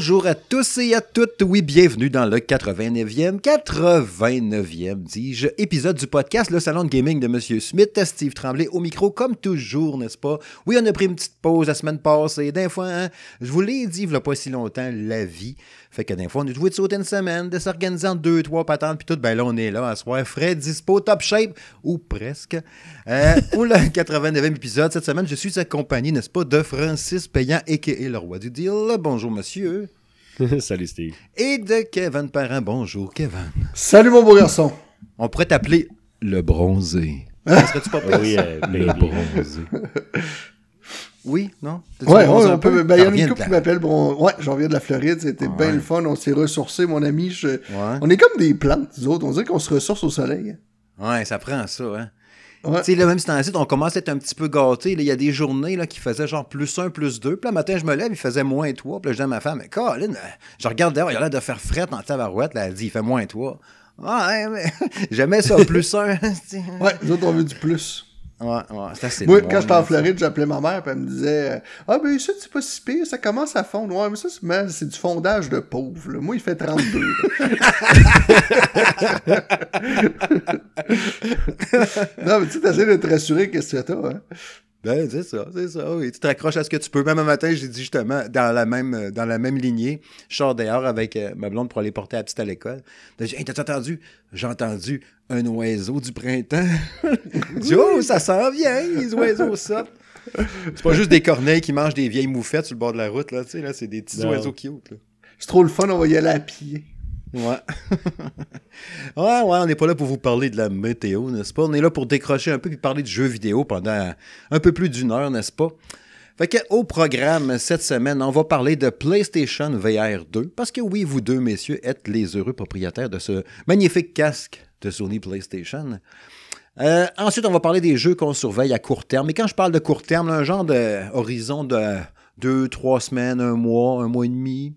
Bonjour à tous et à toutes. Oui, bienvenue dans le 89e, 89e, dis-je, épisode du podcast Le Salon de Gaming de Monsieur Smith. Steve Tremblay au micro, comme toujours, n'est-ce pas? Oui, on a pris une petite pause la semaine passée. D'un fois, hein, je vous l'ai dit, il n'y a pas si longtemps, la vie. Fait que d'un fois, on est joué de sauter une semaine, de s'organiser en deux, trois patentes, puis tout. Ben là, on est là à soir, frais, dispo, top shape, ou presque. Euh, pour le 89e épisode, cette semaine, je suis accompagné, n'est-ce pas, de Francis Payant, a.k.a. le roi du deal. Bonjour, monsieur. Salut, Steve. Et de Kevin Parent. Bonjour, Kevin. Salut, mon beau garçon. On pourrait t'appeler le bronzé. Serais-tu pas Oui, euh, Le bronzé? Oui, non? Ouais, on peut. Ben, il y en a une couple qui m'appelle. Bon, ouais, j'en reviens de la Floride. C'était Ouais. bien le fun. On s'est ressourcés, mon ami. Je- Ouais. On est comme des plantes, nous autres. On dirait qu'on se ressource au soleil. Ouais, ça prend ça, hein. Ouais. Tu sais, là, même si temps-ci, on commence à être un petit peu gâté. Il y a des journées là, qui faisaient genre plus 1, plus 2. Puis là, le matin, je me lève, il faisait moins 3. Puis là, je dis à ma femme, mais Colin, euh, je regarde dehors, il a l'air de faire fret en tabarouette. Là, elle dit, il fait moins 3. Ouais, mais j'aimais ça, plus 1. ouais, Ouais, nous autres, on veut du plus. Ouais, c'est assez Moi, quand j'étais en Floride, j'appelais ma mère, puis elle me disait Ah, ben, ça, c'est pas si pire, ça commence à fondre. Ouais, mais ça, c'est du fondage de pauvre. là. Moi, il fait 32. là. non, mais tu sais, t'essaies de te rassurer qu'est-ce que t'as, hein? Ben, c'est ça, c'est ça. Oui. Tu te raccroches à ce que tu peux. Même un matin, j'ai dit justement, dans la même, euh, dans la même lignée, je sors dehors avec euh, ma blonde pour aller porter la petite à l'école. J'ai dit, hey, t'as entendu? J'ai entendu un oiseau du printemps. Dit, oh, ça s'en vient, les oiseaux sortent. C'est pas juste des corneilles qui mangent des vieilles moufettes sur le bord de la route, là, tu sais, là, c'est des petits Non. oiseaux cute, là. C'est trop le fun, on va y aller à pied. Ouais. ouais, ouais, on n'est pas là pour vous parler de la météo, n'est-ce pas? On est là pour décrocher un peu puis parler de jeux vidéo pendant un peu plus d'une heure, n'est-ce pas? Fait que, au programme cette semaine, on va parler de PlayStation VR 2, parce que oui, vous deux, messieurs, êtes les heureux propriétaires de ce magnifique casque de Sony PlayStation. Euh, ensuite, on va parler des jeux qu'on surveille à court terme. Et quand je parle de court terme, un genre de horizon de deux, trois semaines, un mois, un mois et demi,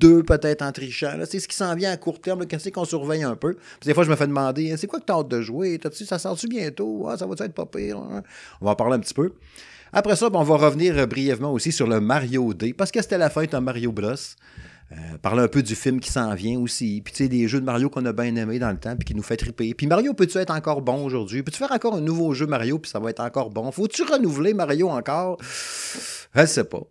deux peut-être en trichant. C'est ce qui s'en vient à court terme, qu'est-ce qu'on surveille un peu? Puis des fois, je me fais demander, c'est quoi que tu as hâte de jouer? T'as-tu- ça sort-tu bientôt? Ah, ça va être pas pire? hein? On va en parler un petit peu. Après ça, ben, on va revenir euh, brièvement aussi sur le Mario Day, parce que c'était la fête en Mario Bros. Euh, un peu du film qui s'en vient aussi. Puis tu sais, des jeux de Mario qu'on a bien aimés dans le temps, puis qui nous fait triper. Puis Mario, peux-tu être encore bon aujourd'hui? Peux-tu faire encore un nouveau jeu Mario, puis ça va être encore bon? Faut-tu renouveler Mario encore? Je sais pas.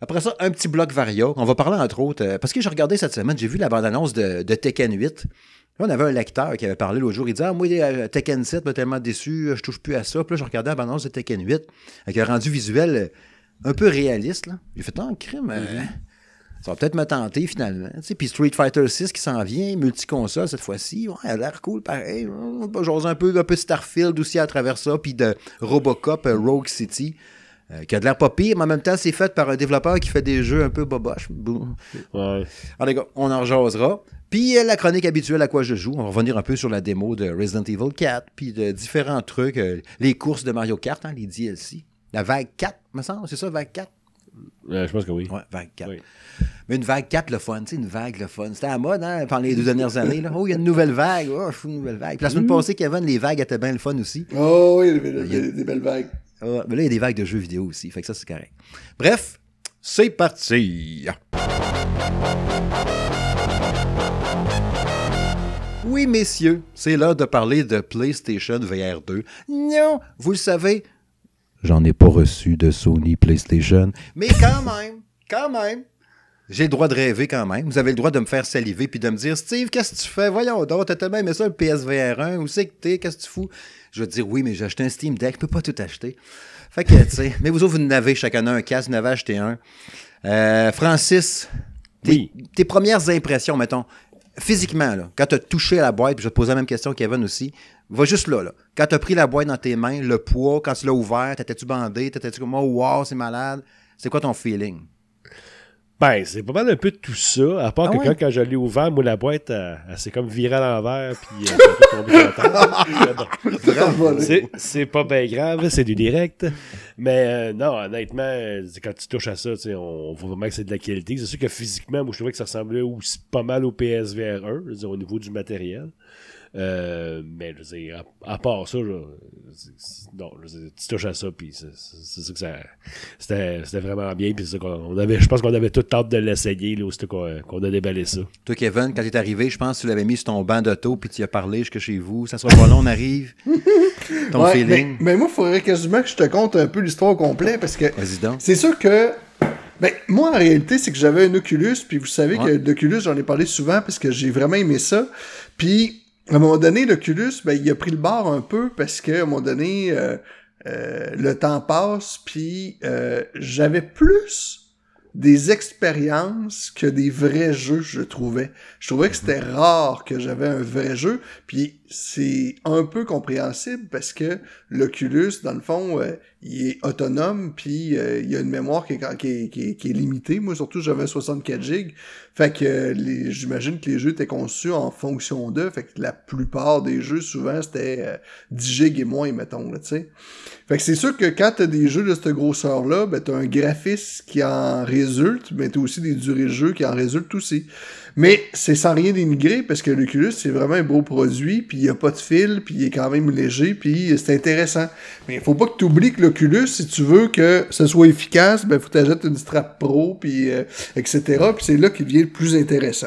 Après ça, un petit bloc Varia. On va parler entre autres, euh, parce que j'ai regardé cette semaine, j'ai vu la bande-annonce de, de Tekken 8. Là, on avait un lecteur qui avait parlé l'autre jour. Il disait Ah, moi, euh, Tekken 7 m'a tellement déçu, je touche plus à ça. Puis là, je regardais la bande-annonce de Tekken 8 avec un rendu visuel euh, un peu réaliste. J'ai fait un crime. euh, Ça va peut-être me tenter finalement. Tu sais, Puis Street Fighter 6 qui s'en vient, multiconsole cette fois-ci. Ouais, elle a l'air cool pareil. Jaser un peu, un peu Starfield aussi à travers ça. Puis de Robocop euh, Rogue City. Euh, qui a de l'air pas pire, mais en même temps, c'est fait par un développeur qui fait des jeux un peu boboches. Ouais. Alors, les gars, on en jasera. Puis euh, la chronique habituelle à quoi je joue. On va revenir un peu sur la démo de Resident Evil 4, puis de différents trucs. euh, les courses de Mario Kart, hein, les DLC. La vague 4, me semble, c'est ça, vague 4? Euh, je pense que oui. Ouais, vague 4. Oui. Mais une vague 4, le fun, tu sais, une vague, le fun. C'était à la mode, hein, pendant les deux dernières années. Là. Oh, il y a une nouvelle vague. Oh, je fous une nouvelle vague. Puis la semaine passée, Kevin, les vagues étaient bien le fun aussi. Oh, oui, des, des- des belles vagues. Ah, mais là, il y a des vagues de jeux vidéo aussi. Fait que ça, c'est correct. Bref, c'est parti. Oui, messieurs, c'est l'heure de parler de PlayStation VR 2. Non, vous le savez, j'en ai pas reçu de Sony PlayStation. Mais quand même, quand même, j'ai le droit de rêver quand même. Vous avez le droit de me faire saliver puis de me dire Steve, qu'est-ce que tu fais? Voyons donc, t'as tellement aimé ça le PSVR 1. Où c'est que t'es? Qu'est-ce que tu fous Je vais te dire Oui, mais j'ai acheté un Steam Deck, je peux pas tout acheter. Fait que, tu sais, mais vous autres, vous en avez chacun un casque, vous en avez acheté un. Euh, Francis, tes, Oui. tes premières impressions, mettons, physiquement, là, quand tu as touché à la boîte, puis je vais te poser la même question Kevin aussi, va juste là, là. Quand tu as pris la boîte dans tes mains, le poids, quand tu l'as ouvert, t'étais-tu bandé, t'étais-tu comme, oh, wow, c'est malade. C'est quoi ton feeling? Ben, c'est pas mal un peu de tout ça, à part Ah que ouais? quand, quand je l'ai ouvert, moi, la boîte, elle, elle s'est comme virée à l'envers, puis euh, elle. C'est- pas bien grave, c'est du direct. Mais euh, non, honnêtement, euh, quand tu touches à ça, tu sais, on, on voit vraiment que c'est de la qualité. C'est sûr que physiquement, moi, je trouvais que ça ressemblait aussi pas mal au PSVR 1, je veux dire, au niveau du matériel. Euh, mais je veux dire, à, à part ça, non, je veux dire, tu touches à ça, puis c'est ça que ça. C'était vraiment bien, puis c'est ça qu'on on avait. Je pense qu'on avait tout hâte de l'essayer, là, aussitôt qu'on qu'on a déballé ça. Toi, Kevin, quand tu es arrivé, je pense que tu l'avais mis sur ton banc d'auto puis tu y as parlé jusque chez vous. Ça sera pas long, on arrive. Ton Ouais, feeling. Mais, mais moi, il faudrait quasiment que je te conte un peu l'histoire au complet parce que Vas-y donc. c'est sûr que. Ben, moi, en réalité, c'est que j'avais un Oculus, puis vous savez Ouais. que l'Oculus, j'en ai parlé souvent parce que j'ai vraiment aimé ça. Puis, à un moment donné, l'Oculus, ben, il a pris le bord un peu parce que, à un moment donné, euh, euh, le temps passe, puis euh, j'avais plus des expériences que des vrais jeux, je trouvais. Je trouvais que c'était rare que j'avais un vrai jeu, puis c'est un peu compréhensible parce que l'Oculus, dans le fond, euh, il est autonome, puis euh, il y a une mémoire qui est, qui est, qui est- qui est limitée. Moi, surtout, j'avais 64 gigs. Fait que euh, les- j'imagine que les jeux étaient conçus en fonction d'eux. Fait que la plupart des jeux, souvent, c'était euh, 10 gigs et moins, mettons, là, tu sais. Fait que c'est sûr que quand t'as des jeux de cette grosseur-là, ben t'as un graphisme qui en résulte, mais t'as aussi des durées de jeu qui en résultent aussi. Mais c'est sans rien dénigrer, parce que l'Oculus, c'est vraiment un beau produit, puis il y a pas de fil, puis il est quand même léger, puis c'est intéressant. Mais il faut pas que tu oublies que l'Oculus, si tu veux que ce soit efficace, ben faut t'ajouter une strap pro, puis euh, etc. Puis c'est là qu'il devient le plus intéressant.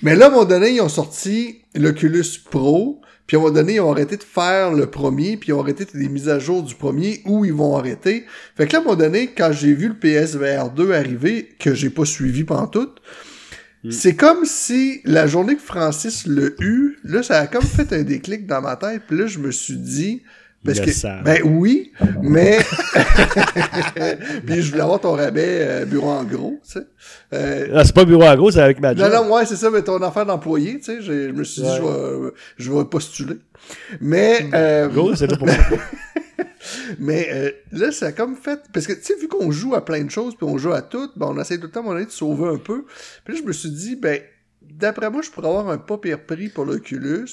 Mais là, à un moment donné, ils ont sorti l'Oculus Pro, puis à un moment donné, ils ont arrêté de faire le premier, puis ils ont arrêté des mises à jour du premier, où ils vont arrêter. Fait que là, à un moment donné, quand j'ai vu le PSVR 2 arriver, que j'ai pas suivi pantoute, c'est comme si la journée que Francis l'a eu, là, ça a comme fait un déclic dans ma tête, puis là, je me suis dit... Parce Le que, ben oui, mais puis je voulais avoir ton rabais euh, bureau en gros, tu sais. Euh, Ah, c'est pas bureau à gros, c'est avec ma non, job. non, ouais, c'est ça, mais ton affaire d'employé, tu sais, je me suis dit, Ouais. je vais, je vais postuler. Mais, euh, Gros, c'est là pour mais euh, là, ça a comme fait, parce que, tu sais, vu qu'on joue à plein de choses, puis on joue à toutes, ben, on essaie tout le temps, donné, de sauver un peu. Puis là, je me suis dit, ben, d'après moi, je pourrais avoir un pas pire prix pour l'Oculus,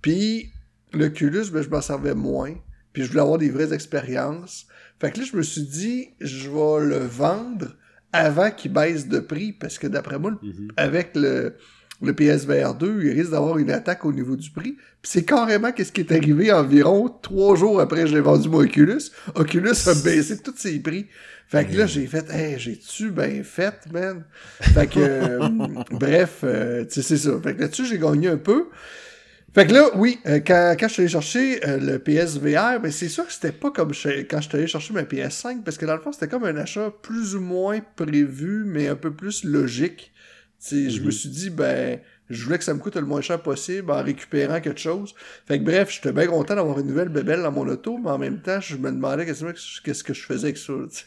puis l'Oculus, ben, je m'en servais moins, puis je voulais avoir des vraies expériences. Fait que là, je me suis dit, je vais le vendre avant qu'il baisse de prix, parce que d'après moi, Mhm. avec le, le PSVR 2, il risque d'avoir une attaque au niveau du prix. Puis c'est carrément qu'est-ce qui est arrivé environ trois jours après que j'ai vendu mon Oculus. Oculus a baissé tous ses prix. Fait que là, j'ai fait, hey, j'ai-tu bien fait, man? Fait que, euh, bref, euh, tu sais, c'est ça. Fait que là-dessus, j'ai gagné un peu. Fait que là, oui, euh, quand, quand je suis allé chercher euh, le PSVR, ben c'est sûr que c'était pas comme je- quand je suis allé chercher ma PS5, parce que dans le fond, c'était comme un achat plus ou moins prévu, mais un peu plus logique. Je me suis dit, ben, je voulais que ça me coûte le moins cher possible en récupérant quelque chose. Fait que bref, j'étais bien content d'avoir une nouvelle bébelle dans mon auto, mais en même temps, je me demandais qu'est-ce que- qu'est-ce que je faisais avec ça. tu sais.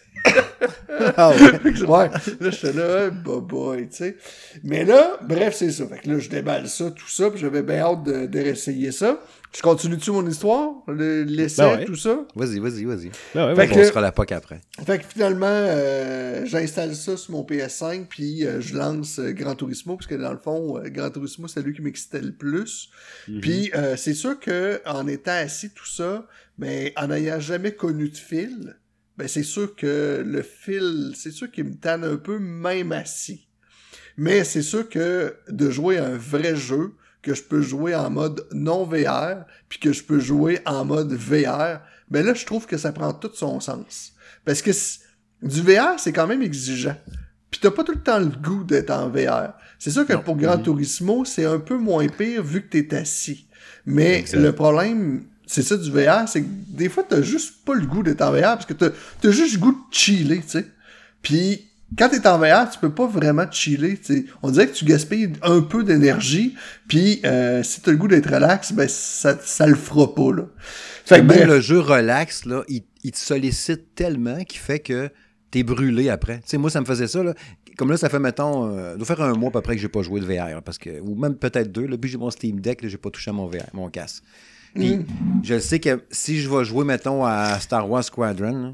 Ah ouais. Ouais, là, j'étais là, bah boy, tu sais. Mais là, bref, c'est ça. Fait que là, je déballe ça, tout ça, puis j'avais bien hâte de, de réessayer ça. Je continue-tu mon histoire? Le- L'essai, Ben ouais. tout ça? Vas-y, vas-y, vas-y. Ah ouais, Fait ouais. que- On sera la POC après. Fait que finalement, euh, j'installe ça sur mon PS5, puis euh, je lance euh, Gran Turismo, parce que dans le fond, euh, Gran Turismo, c'est lui qui m'excitait le plus. Mhm. Puis euh, c'est sûr que en étant assis tout ça, mais en n'ayant jamais connu de fil, ben c'est sûr que le fil, c'est sûr qu'il me tanne un peu même assis. Mais c'est sûr que de jouer à un vrai jeu, que je peux jouer en mode non VR, puis que je peux jouer en mode VR, ben là je trouve que ça prend tout son sens. Parce que du VR, c'est quand même exigeant. Puis t'as pas tout le temps le goût d'être en VR. C'est sûr que Non. pour Gran Turismo, c'est un peu moins pire vu que t'es assis. Mais Exact. le problème, c'est ça du VR, c'est que des fois t'as juste pas le goût d'être en VR parce que t'as as juste le goût de chiller, tu sais. Puis quand t'es en VR, tu peux pas vraiment chiller. tu sais. On dirait que tu gaspilles un peu d'énergie. Puis euh, si t'as le goût d'être relax, ben ça, ça le fera pas là. Fait que Même bref. le jeu relax, là, il, il te sollicite tellement qu'il fait que t'es brûlé après. Tu sais, moi, ça me faisait ça, là. Comme là, ça fait, mettons, euh, doit faire un mois à peu près que j'ai pas joué de VR, là, parce que, ou même peut-être deux, là, puis j'ai mon Steam Deck, j'ai pas touché à mon VR, mon casque. Puis, Mm. je sais que si je vais jouer, mettons, à Star Wars Squadron, là,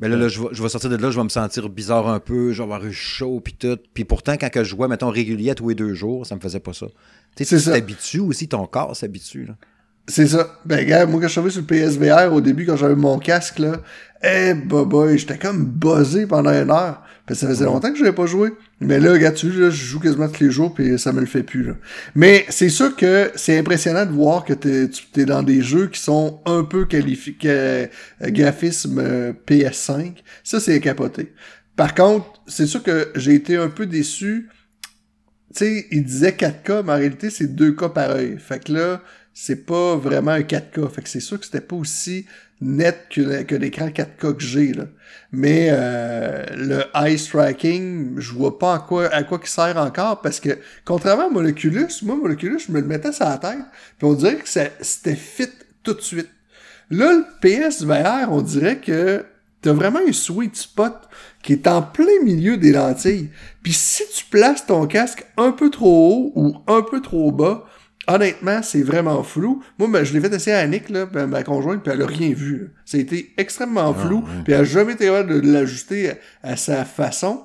ben là, là, je, vais, je vais sortir de là, je vais me sentir bizarre un peu, je vais avoir eu chaud, puis tout. Puis pourtant, quand que je jouais, mettons, régulier à tous les deux jours, ça me faisait pas ça. Tu sais, tu t'habitues aussi, ton corps s'habitue, là. C'est ça. Ben, gars, moi, quand je suis arrivé sur le PSVR, au début, quand j'avais mon casque, là, eh, bah, boy, j'étais comme buzzé pendant une heure. Parce que ça faisait longtemps que je n'avais pas joué. Mais là, regarde, tu là, je joue quasiment tous les jours, puis ça me le fait plus. Là. Mais c'est sûr que c'est impressionnant de voir que t'es, tu es dans des jeux qui sont un peu qualifiés, euh, graphisme euh, PS5. Ça, c'est capoté. Par contre, c'est sûr que j'ai été un peu déçu. Tu sais, il disait 4K, mais en réalité, c'est 2K pareil. Fait que là, c'est pas vraiment un 4K. Fait que c'est sûr que c'était pas aussi net que, que l'écran 4K que j'ai. Mais euh, le ice tracking, je vois pas à quoi à quoi il sert encore parce que contrairement à Moleculus, moi Moleculus, je me le mettais sur la tête, puis on dirait que c'était fit tout de suite. Là, le PSVR, on dirait que t'as vraiment un sweet spot qui est en plein milieu des lentilles. Puis si tu places ton casque un peu trop haut ou un peu trop bas, Honnêtement, c'est vraiment flou. Moi, ben, je l'ai fait essayer à Annick, là, ben, ma conjointe, puis elle a rien vu. Ça a été extrêmement ah, flou, puis elle a jamais été capable de l'ajuster à, sa façon.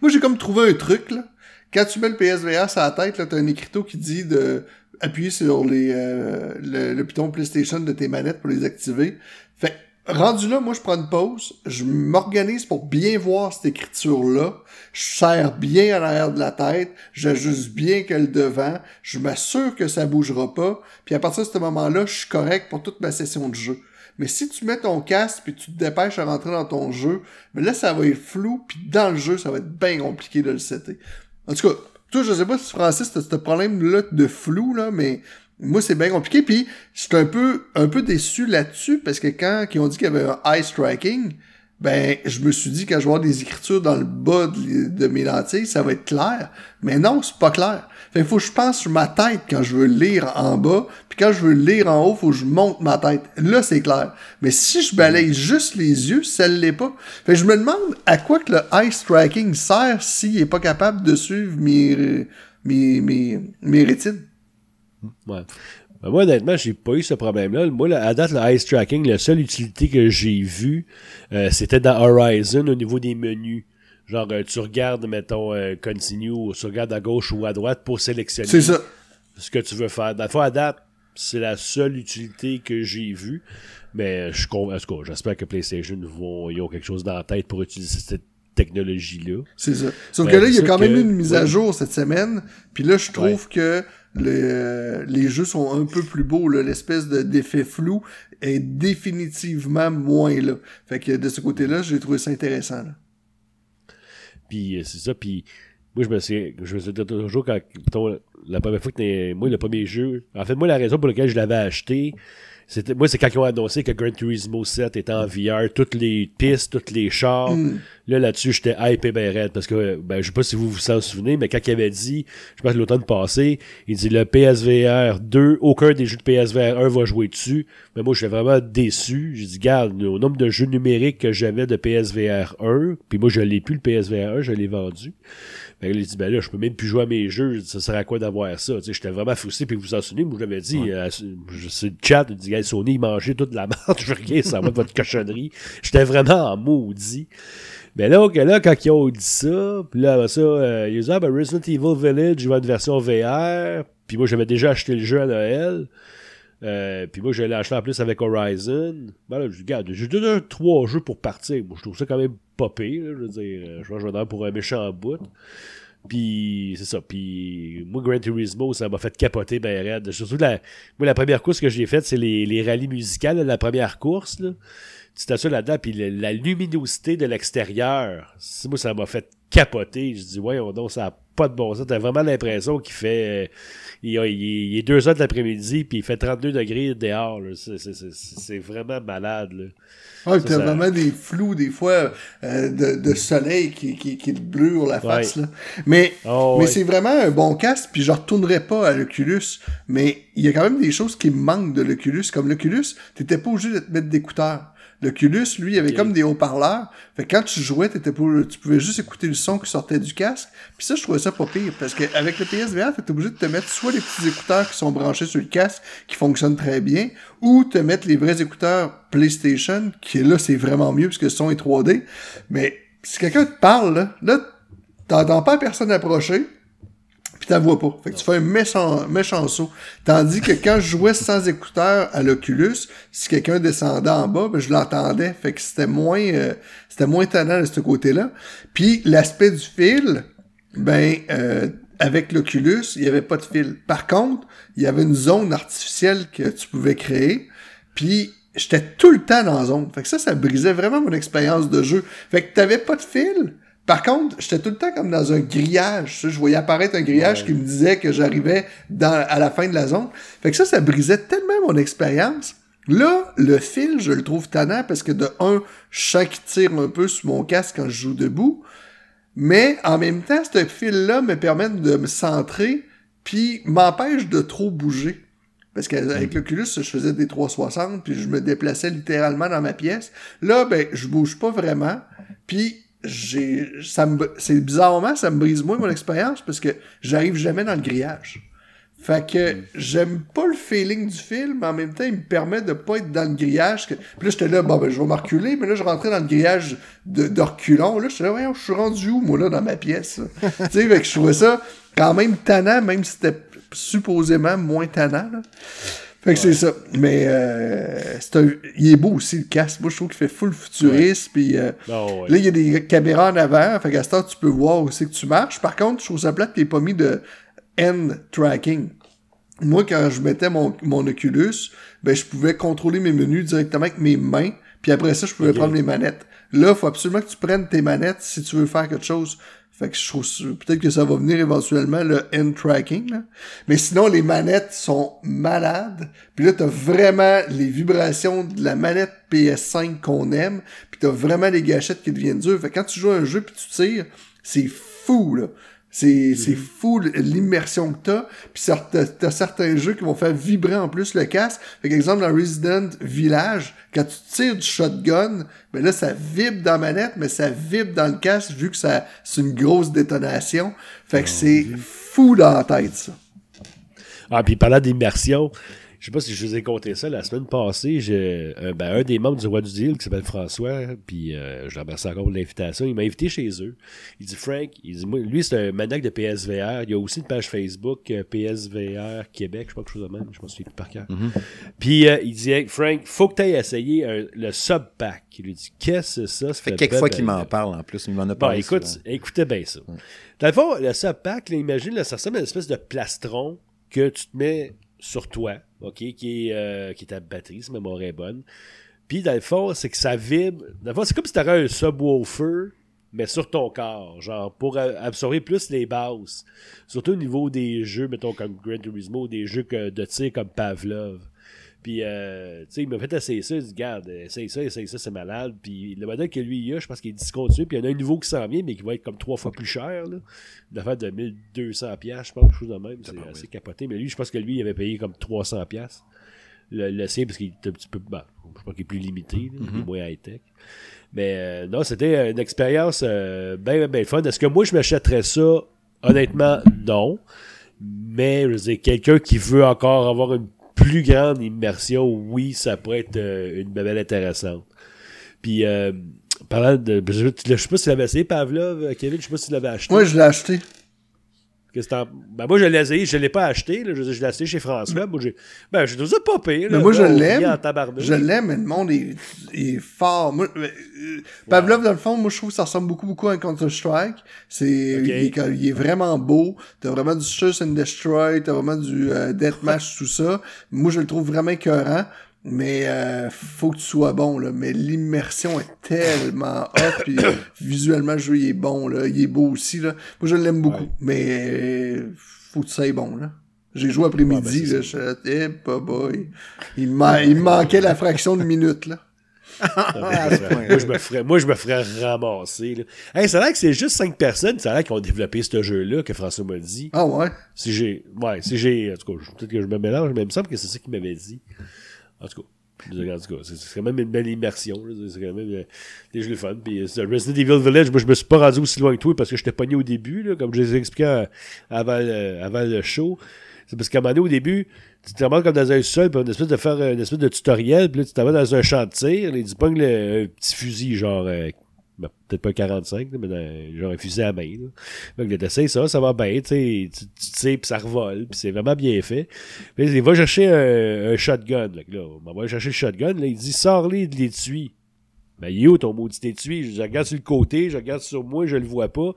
Moi, j'ai comme trouvé un truc, là. Quand tu mets le PSVR sur la tête, là, t'as un écriteau qui dit de appuyer sur les, euh, le, le piton PlayStation de tes manettes pour les activer. Fait rendu là, moi, je prends une pause, je m'organise pour bien voir cette écriture-là, je serre bien à l'arrière de la tête, j'ajuste bien que le devant, je m'assure que ça bougera pas, puis à partir de ce moment-là, je suis correct pour toute ma session de jeu. Mais si tu mets ton casque puis tu te dépêches à rentrer dans ton jeu, mais là, ça va être flou, puis dans le jeu, ça va être bien compliqué de le setter. En tout cas, toi, je sais pas si Francis, t'as ce problème-là de flou, là, mais moi, c'est bien compliqué. Puis, j'étais un peu, un peu déçu là-dessus parce que quand ils ont dit qu'il y avait un eye striking, ben, je me suis dit, quand je vois des écritures dans le bas de, mes lentilles, ça va être clair. Mais non, c'est pas clair. Fait faut que je pense sur ma tête quand je veux lire en bas, puis quand je veux lire en haut, faut que je monte ma tête. Là, c'est clair. Mais si je balaye juste les yeux, ça l'est pas. Fait je me demande à quoi que le eye striking sert s'il est pas capable de suivre mes, mes, mes, mes rétines. Ouais. Ben, moi, honnêtement, j'ai pas eu ce problème-là. Moi, à date, le ice tracking, la seule utilité que j'ai vue, euh, c'était dans Horizon au niveau des menus. Genre, euh, tu regardes, mettons, euh, Continue, ou tu regardes à gauche ou à droite pour sélectionner ce que tu veux faire. Dans à date, c'est la seule utilité que j'ai vue. Mais je j'espère que PlayStation vont, ils ont quelque chose dans la tête pour utiliser cette technologie-là. C'est ça. Sauf que là, il y a quand même eu une mise à jour cette semaine. Puis là, je trouve que le, les jeux sont un peu plus beaux, l'espèce de d'effet flou est définitivement moins là. Fait que de ce côté-là, j'ai trouvé ça intéressant. Là. Puis euh, c'est ça, puis moi je me suis je me suis toujours quand la première fois que moi le premier jeu, en fait moi la raison pour laquelle je l'avais acheté, moi, c'est quand ils ont annoncé que Gran Turismo 7 était en VR, toutes les pistes, tous les chars. Mm. Là, là-dessus, j'étais hype et ben Parce que, ben, je sais pas si vous vous en souvenez, mais quand il avait dit, je pense que l'automne passé, il dit le PSVR 2, aucun des jeux de PSVR 1 va jouer dessus. Mais moi, j'étais vraiment déçu. J'ai dit, garde, au nombre de jeux numériques que j'avais de PSVR 1, puis moi, je l'ai plus le PSVR 1, je l'ai vendu. Ben, il dit, ben là, je peux même plus jouer à mes jeux, ça sert à quoi d'avoir ça? J'étais vraiment frustré, puis vous vous en souvenez, moi, j'avais dit, euh, c'est le chat, il dit, Sony, il mangeait toute la merde, je veux rien savoir de votre cochonnerie. J'étais vraiment en maudit. Mais là, là, quand ils ont dit ça, puis là, ça, euh, ils ont dit, ah, ben, Resident Evil Village, il va une version VR, puis moi, j'avais déjà acheté le jeu à Noël. Euh, puis moi, je l'ai acheté en plus avec Horizon. Ben là, je regarde, j'ai donné trois jeux pour partir. Moi, je trouve ça quand même pas pire. je veux dire, euh, je vais pour un méchant bout. Puis c'est ça. Puis moi, Gran Turismo, ça m'a fait capoter ben raide. Surtout la, moi, la première course que j'ai faite, c'est les, les rallyes musicales, la première course. Là. Tu t'assures là-dedans, puis la, luminosité de l'extérieur, moi, ça m'a fait capoter. Je dis, ouais, non, ça n'a pas de bon sens. T'as vraiment l'impression qu'il fait. Euh, il, est 2 heures de l'après-midi, puis il fait 32 degrés dehors. C'est vraiment malade. Là. Ouais, t'as vraiment des flous, des fois, euh, de, de, soleil qui, qui, qui te la face. Là. Mais, oh, mais c'est vraiment un bon casque, puis je retournerai pas à l'Oculus. Mais il y a quand même des choses qui me manquent de l'Oculus. Comme l'Oculus, t'étais pas obligé de te mettre d'écouteurs. L'Oculus, lui, avait comme des haut-parleurs. Fait que quand tu jouais, étais pour, tu pouvais juste écouter le son qui sortait du casque. Puis ça, je trouvais ça pas pire. Parce qu'avec le PSVR, t'es obligé de te mettre soit les petits écouteurs qui sont branchés sur le casque, qui fonctionnent très bien, ou te mettre les vrais écouteurs PlayStation, qui là, c'est vraiment mieux parce que le son est 3D. Mais si quelqu'un te parle, là, là t'entends pas personne approcher. Puis t'en vois pas. Fait que tu fais un méchant, méchant saut. Tandis que quand je jouais sans écouteur à l'Oculus, si quelqu'un descendait en bas, ben, je l'entendais. Fait que c'était moins, euh, c'était moins tannant de ce côté-là. Puis l'aspect du fil, ben, euh, avec l'Oculus, il y avait pas de fil. Par contre, il y avait une zone artificielle que tu pouvais créer. Puis j'étais tout le temps dans la zone. Fait que ça, ça brisait vraiment mon expérience de jeu. Fait que t'avais pas de fil. Par contre, j'étais tout le temps comme dans un grillage. Je voyais apparaître un grillage qui me disait que j'arrivais dans, à la fin de la zone. Fait que ça, ça brisait tellement mon expérience. Là, le fil, je le trouve tannant parce que de un, qu'il tire un peu sur mon casque quand je joue debout. Mais en même temps, ce fil-là me permet de me centrer puis m'empêche de trop bouger. Parce qu'avec l'Oculus, je faisais des 360, puis je me déplaçais littéralement dans ma pièce. Là, ben, je bouge pas vraiment. Puis j'ai, ça me, c'est bizarrement, ça me brise moins mon expérience parce que j'arrive jamais dans le grillage. Fait que j'aime pas le feeling du film, mais en même temps, il me permet de pas être dans le grillage. Que... Puis là, j'étais là, bon, ben, je vais m'arculer, mais là, je rentrais dans le grillage de, de reculons. Là, j'étais là, voyons, je suis rendu où, moi, là, dans ma pièce? tu sais, fait que je trouvais ça quand même tannant, même si c'était supposément moins tannant. Là. Fait que c'est ça. Mais euh, c'est un... il est beau aussi le casque. Moi, je trouve qu'il fait full futuriste. Puis euh, Ah ouais. là, il y a des caméras en avant. Fait qu'à ce temps, tu peux voir aussi que tu marches. Par contre, je trouve ça plate qu'il n'ait pas mis de hand tracking. Moi, quand je mettais mon, mon Oculus, ben, je pouvais contrôler mes menus directement avec mes mains. Puis après ça, je pouvais prendre les manettes. Là, faut absolument que tu prennes tes manettes si tu veux faire quelque chose. Fait que je trouve peut-être que ça va venir éventuellement le hand tracking. Là. Mais sinon, les manettes sont malades. Puis là, t'as vraiment les vibrations de la manette PS5 qu'on aime. Puis t'as vraiment les gâchettes qui deviennent dures. Fait que quand tu joues à un jeu puis tu tires, c'est fou là. C'est c'est fou l'immersion que t'as. Puis t'as certains jeux qui vont faire vibrer en plus le casque. Fait qu'exemple, dans Resident Village, quand tu tires du shotgun, ben là, ça vibre dans la manette, mais ça vibre dans le casque vu que ça c'est une grosse détonation. Fait que c'est fou dans la tête, ça. Ah, puis parlant d'immersion, je sais pas si je vous ai compté ça la semaine passée. J'ai euh, ben, un des membres du Roi du Deal qui s'appelle François, puis euh, je remercie encore pour l'invitation. Il m'a invité chez eux. Il dit Frank, il dit moi, lui c'est un maniaque de PSVR. Il y a aussi une page Facebook euh, PSVR Québec, je sais pas quelque chose de même, je m'en souviens plus par cœur. Puis euh, il dit hey, Frank, faut que tu ailles essayer un- le Subpack. Il lui dit Qu'est-ce que c'est ça? Ça fait quelques fois qu'il m'en parle en plus. Il m'en a Bon, parlé. écoute, souvent. écoutez bien ça. Dans le fond, le subpack, là, imagine, là, ça ressemble à une espèce de plastron que tu te mets sur toi, OK, qui est, euh, qui est ta batterie, si ma mémoire est bonne. Puis, dans le fond, c'est que ça vibre. Dans le c'est comme si tu avais un subwoofer, mais sur ton corps, genre, pour absorber plus les basses. Surtout au niveau des jeux, mettons, comme Gran Turismo, des jeux que- de tir comme Pavlov. Puis, euh, tu sais, il m'a fait essayer ça. Il dit, garde, essaye ça, essaye ça, c'est malade. Puis, le modèle que lui, il a, je pense qu'il est discontinué. Puis, il y en a un nouveau qui s'en vient, mais qui va être comme trois fois plus cher. Là. Une affaire de 1200$, piastres, je pense, quelque chose de même. C'est assez capoté. Mais lui, je pense que lui, il avait payé comme 300$. piastres. Le, le sien, parce qu'il est un petit peu. Ben, je pense qu'il est plus limité, là, est moins high-tech. Mais euh, non, c'était une expérience euh, bien, bien fun. Est-ce que moi, je m'achèterais ça? Honnêtement, non. Mais, je veux dire, quelqu'un qui veut encore avoir une plus grande immersion, oui, ça pourrait être euh, une belle intéressante. Puis, euh, parlant de. Je, je sais pas si tu l'avais essayé, Pavlov, euh, Kevin, je sais pas si tu l'avais acheté. Moi, je l'ai acheté. Ben, moi, je l'ai essayé, je l'ai pas acheté. Là, je, je l'ai acheté chez François. Moi, j'ai, ben, j'ai trouvé ça pas pire. là. Mais moi, je rit l'aime. Je l'aime, mais le monde est, est fort. Moi, euh, euh, Pavlov, dans le fond, moi, je trouve que ça ressemble beaucoup, beaucoup à un Counter-Strike. C'est, Ok. il, est, il est vraiment beau. T'as vraiment du Search and Destroy, t'as vraiment du euh, Deathmatch, tout ça. Moi, je le trouve vraiment écœurant. Mais euh, faut que tu sois bon, là. Mais l'immersion est tellement hot, puis visuellement, le jeu, il est bon, là. Il est beau aussi, là. Moi, je l'aime beaucoup. Ouais. Mais euh, faut que tu sois bon, là. J'ai joué après-midi, Ouais, ben, là. Je là, eh, boy. Il, me il manquait la fraction de minute, là. Moi, je me ferais, moi, je me ferais ramasser. Là. Hey, ça a l'air que c'est juste 5 personnes, ça a l'air qui ont développé ce jeu-là, que François m'a dit. Ah ouais? Si j'ai. Ouais, si j'ai. En tout cas, peut-être que je me mélange, mais il me semble que c'est ça qu'il m'avait dit. En tout cas. En tout cas, c'est quand même une belle immersion. C'est quand même des jeux fun. Puis euh, Resident Evil Village, moi je me suis pas rendu aussi loin que toi parce que j'étais pogné au début, là, comme je les ai expliqué avant, le- show. C'est parce qu'à un moment donné, au début, tu te comme dans un sol, puis une espèce de faire une espèce de tutoriel, puis là, tu vas dans un champ tu pognes un petit fusil, genre euh, Ben, peut-être pas un 45, là, mais dans- genre un fusil à main. Là. Fait que t'essayes ça, ça va bien, tu sais, puis ça revole, puis c'est vraiment bien fait. Puis il va chercher un, un shotgun. Que là, on va chercher le shotgun, là, il dit sors-les de l'étui. Ben, il est où ton maudit étui? Je regarde sur le côté, je regarde sur moi, je le vois pas.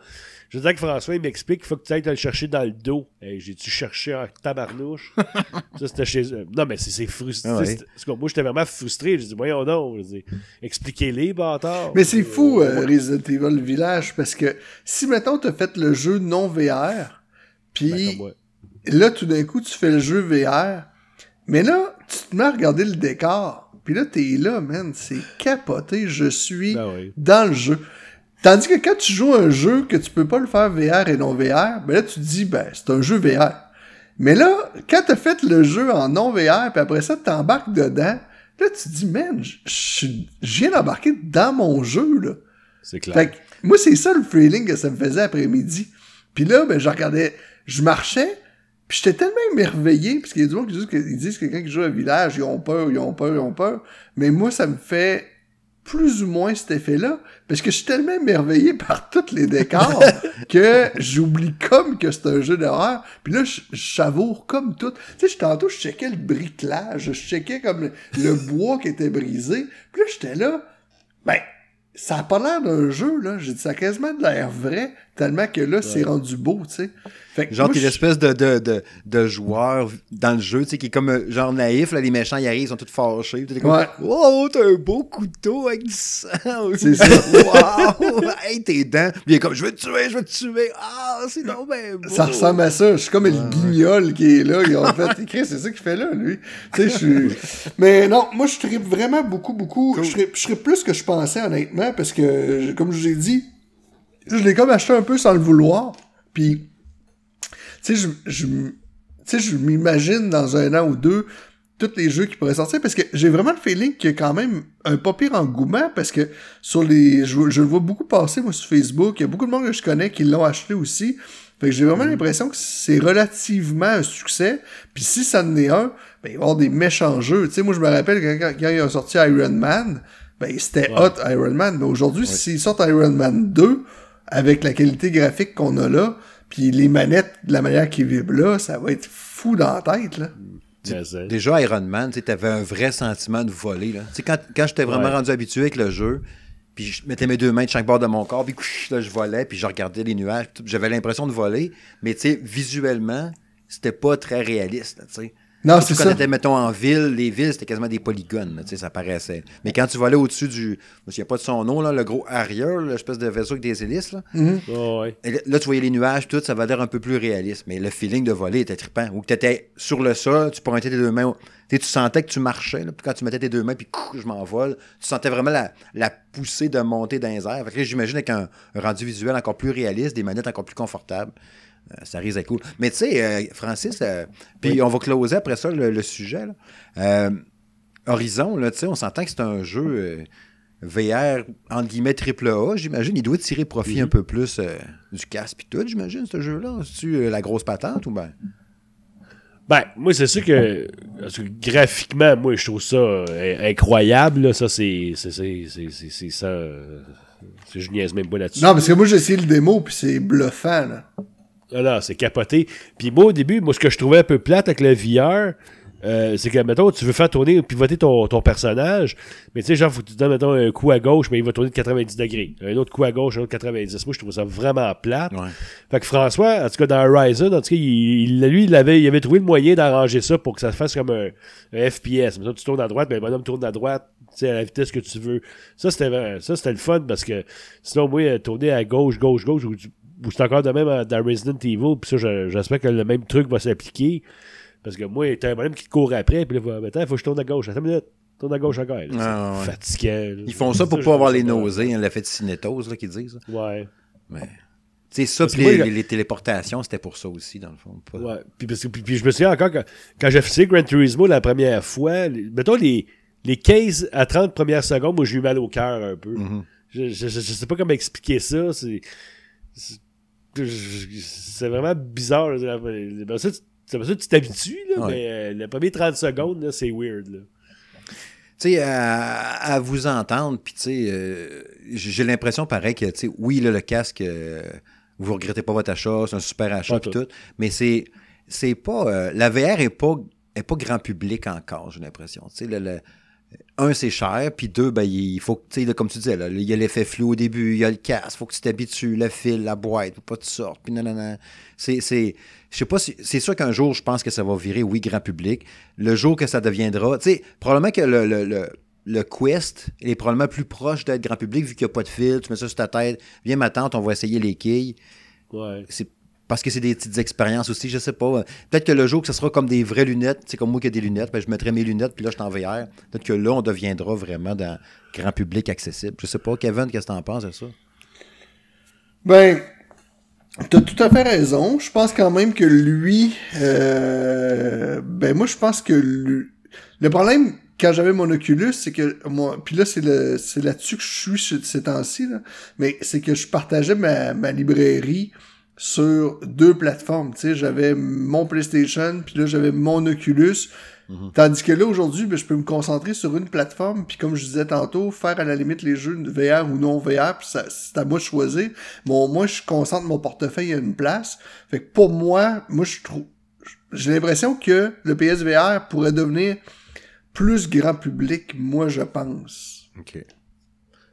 Je dis que François, il m'explique qu'il faut que tu ailles te le chercher dans le dos. Hey, J'ai-tu cherché en tabarnouche? ça, c'était chez eux. Non, mais c'est frustrant. Ah ouais. Moi, j'étais vraiment frustré. Je dis, voyons donc. Je Expliquez-les, bâtard. Mais c'est fou, euh, Resident Evil Village, parce que si, mettons, t'as fait le jeu non VR, Ben, puis moi. là, tout d'un coup, tu fais le jeu VR, mais là, tu te mets à regarder le décor, puis là, t'es là, man, c'est capoté, je suis Ben oui. dans le jeu. Tandis que quand tu joues un jeu que tu peux pas le faire VR et non VR, ben là, tu te dis, ben, c'est un jeu VR. Mais là, quand t'as fait le jeu en non VR, puis après ça, t'embarques dedans, là, tu te dis, man, je viens d'embarquer dans mon jeu, là. C'est clair. Fait que, moi, c'est ça le feeling que ça me faisait après-midi. Puis là, ben, je regardais, je marchais, puis j'étais tellement émerveillé, parce qu'il y a du monde qui disent que, ils disent que quand ils jouent à village, ils ont peur, ils ont peur, ils ont peur. Mais moi, ça me fait plus ou moins cet effet-là, parce que je suis tellement émerveillé par tous les décors que j'oublie comme que c'est un jeu d'horreur. Puis là, je, savoure comme tout. Tu sais, tantôt, je checkais le bricolage, je checkais comme le, le bois qui était brisé. Puis là, j'étais là, ben, ça a pas l'air d'un jeu, là. J'ai dit, ça a quasiment de l'air vrai, tellement que là, c'est rendu beau, tu sais. Genre, t'es l'espèce de, de, de, de joueur dans le jeu, tu sais, qui est comme euh, genre naïf, là, les méchants, ils arrivent, ils sont tous fâchés. T'es comme, Ouais. wow, t'as un beau couteau avec du sang. C'est ça. wow, hey, tes dents. Puis il est comme, je veux te tuer, je veux te tuer. Ah, c'est donc ben beau. Ça ressemble à ça. Je suis comme le guignol qui est là. Ils ont fait, écrit, c'est ça qu'il fait là, lui. Tu sais, je suis. Mais non, moi, je tripe vraiment beaucoup, beaucoup. Je tripe, je tripe plus que je pensais, honnêtement, parce que, comme je vous ai dit, je l'ai comme acheté un peu sans le vouloir. Puis, sais, je, je, tu sais, je m'imagine dans un an ou deux tous les jeux qui pourraient sortir parce que j'ai vraiment le feeling qu'il y a quand même un pas pire engouement parce que sur les je, je le vois beaucoup passer moi sur Facebook il y a beaucoup de monde que je connais qui l'ont acheté aussi. Fait que j'ai vraiment l'impression que c'est relativement un succès. Puis si ça en est un ben il va y avoir des méchants jeux. Tu sais moi je me rappelle quand, quand, ils ont sorti Iron Man ben c'était Ouais. hot Iron Man. Mais aujourd'hui s'ils sortent Iron Man 2 avec la qualité graphique qu'on a là puis les manettes de la manière qu'ils vibrent là ça va être fou dans la tête là Déjà, Iron Man, tu avais un vrai sentiment de voler. Là. Quand, quand j'étais vraiment Ouais. rendu habitué avec le jeu, puis je mettais mes deux mains de chaque bord de mon corps, puis couch, là, je volais, puis je regardais les nuages, j'avais l'impression de voler, mais tu sais, visuellement, c'était pas très réaliste. là, tu sais. Non c'est quand ça t'étais, mettons, en ville, les villes, c'était quasiment des polygones, tu sais, ça paraissait. Mais quand tu volais au-dessus du. Je me souviens pas de son nom, là, le gros Harrier, l'espèce de vaisseau avec des hélices, là. Mhm. Ouais. Et là, là, tu voyais les nuages, tout, ça va l'air un peu plus réaliste. Mais le feeling de voler était trippant. Ou que tu étais sur le sol, tu pointais tes deux mains. Tu sentais que tu marchais. là, puis quand tu mettais tes deux mains, puis je m'envole, tu sentais vraiment la, la poussée de monter dans les airs. J'imagine avec un, un rendu visuel encore plus réaliste, des manettes encore plus confortables. Euh, ça risque d'être cool. Mais tu sais, euh, Francis, euh, puis on va closer après ça le, le sujet. là. Euh, Horizon, là, tu sais, on s'entend que c'est un jeu euh, VR, entre guillemets, triple A, j'imagine. Il doit tirer profit un peu plus euh, du casque puis tout, j'imagine, ce jeu-là. C'est-tu euh, la grosse patente ou ben? Ben, moi, c'est sûr que, parce que graphiquement, moi, je trouve ça euh, incroyable. là. Ça, c'est. C'est c'est- c'est- c'est- c'est ça. euh, c'est- Je niaise même pas là-dessus. non parce que moi j'ai essayé le démo puis c'est bluffant là Ah non, c'est capoté. Puis moi, au début, moi, ce que je trouvais un peu plate avec le VR, euh, c'est que, mettons, tu veux faire tourner, pivoter ton, ton personnage, mais tu sais, genre, faut que tu donnes, mettons, un coup à gauche, mais il va tourner de 90 degrés. Un autre coup à gauche, un autre 90. Moi, je trouve ça vraiment plate. Ouais. Fait que François, en tout cas, dans Horizon, en tout cas, il, il- lui, il avait, il avait trouvé le moyen d'arranger ça pour que ça fasse comme un, un FPS. Mettons, tu tournes à droite, mais le bonhomme tourne à droite, tu sais, à la vitesse que tu veux. Ça, c'était, vraiment- ça, c'était le fun parce que sinon, moi, euh, tourner à gauche, gauche, gauche, ou, ou c'est encore de même dans Resident Evil, puis ça, je- j'espère que le même truc va s'appliquer. Parce que moi, t'as un bonhomme qui te court après, puis là, il faut, que je tourne à gauche. Attends une minute. Tourne à gauche encore. C'est Ah, ouais. là. Ils font ça pour pas avoir les nausées, hein, l'effet de cinétose, là, qu'ils disent. Ouais. Mais. Tu sais, ça, puis que les, les- téléportations, c'était pour ça aussi, dans le fond. Pas- Ouais. Puis, parce que- puis- puis je me souviens encore quand, quand j'ai fait Gran Turismo la première fois, les- mettons les, les 15 à 30 premières secondes, moi j'ai eu mal au cœur un peu. Mhm. je, je, je- je sais pas comment expliquer ça. C'est, c'est, vraiment bizarre. pour ça que tu t'habitues, là, Ouais. mais euh, les premiers 30 secondes, c'est weird. Là. tu sais, à, vous entendre, puis tu sais, euh, j'ai l'impression pareil que, tu sais, oui, là, le casque, euh, vous regrettez pas votre achat, c'est un super achat, puis tout. mais c'est, c'est pas, euh, la VR est pas, est pas grand public encore, j'ai l'impression. Tu sais, le, un, c'est cher, puis deux, ben, il faut que, tu sais, comme tu disais, là, il y a l'effet flou au début, il y a le casque, faut que tu t'habitues, le fil, la boîte, faut pas que tu sortes, puis non. C'est, c'est, je sais pas si, c'est sûr qu'un jour, je pense que ça va virer, oui, grand public. Le jour que ça deviendra, tu sais, probablement que le, le, le, le Quest est probablement plus proche d'être grand public, vu qu'il n'y a pas de fil, tu mets ça sur ta tête, viens ma tante, on va essayer les quilles. Ouais. C'est parce que c'est des petites expériences aussi, je sais pas. Peut-être que le jour que ce sera comme des vraies lunettes, c'est comme moi qui ai des lunettes, ben je mettrai mes lunettes, puis là, je suis en VR. Peut-être que là, on deviendra vraiment dans grand public accessible. Je sais pas, Kevin, qu'est-ce que t'en penses de ça? Ben, t'as tout à fait raison. Je pense quand même que lui, euh, ben moi, je pense que le problème quand j'avais mon Oculus, c'est que moi, puis là c'est là-dessus que je suis ces temps-ci, là, mais c'est que je partageais ma librairie sur deux plateformes. Tu sais, j'avais mon PlayStation, puis là, j'avais mon Oculus. Mhm. Tandis que là, aujourd'hui, ben, je peux me concentrer sur une plateforme, puis comme je disais tantôt, faire à la limite les jeux de VR ou non VR, puis c'est à moi de choisir. Bon, moi, je concentre mon portefeuille à une place. Fait que pour moi, moi, je trouve... J'ai l'impression que le PSVR pourrait devenir plus grand public, moi, je pense. OK.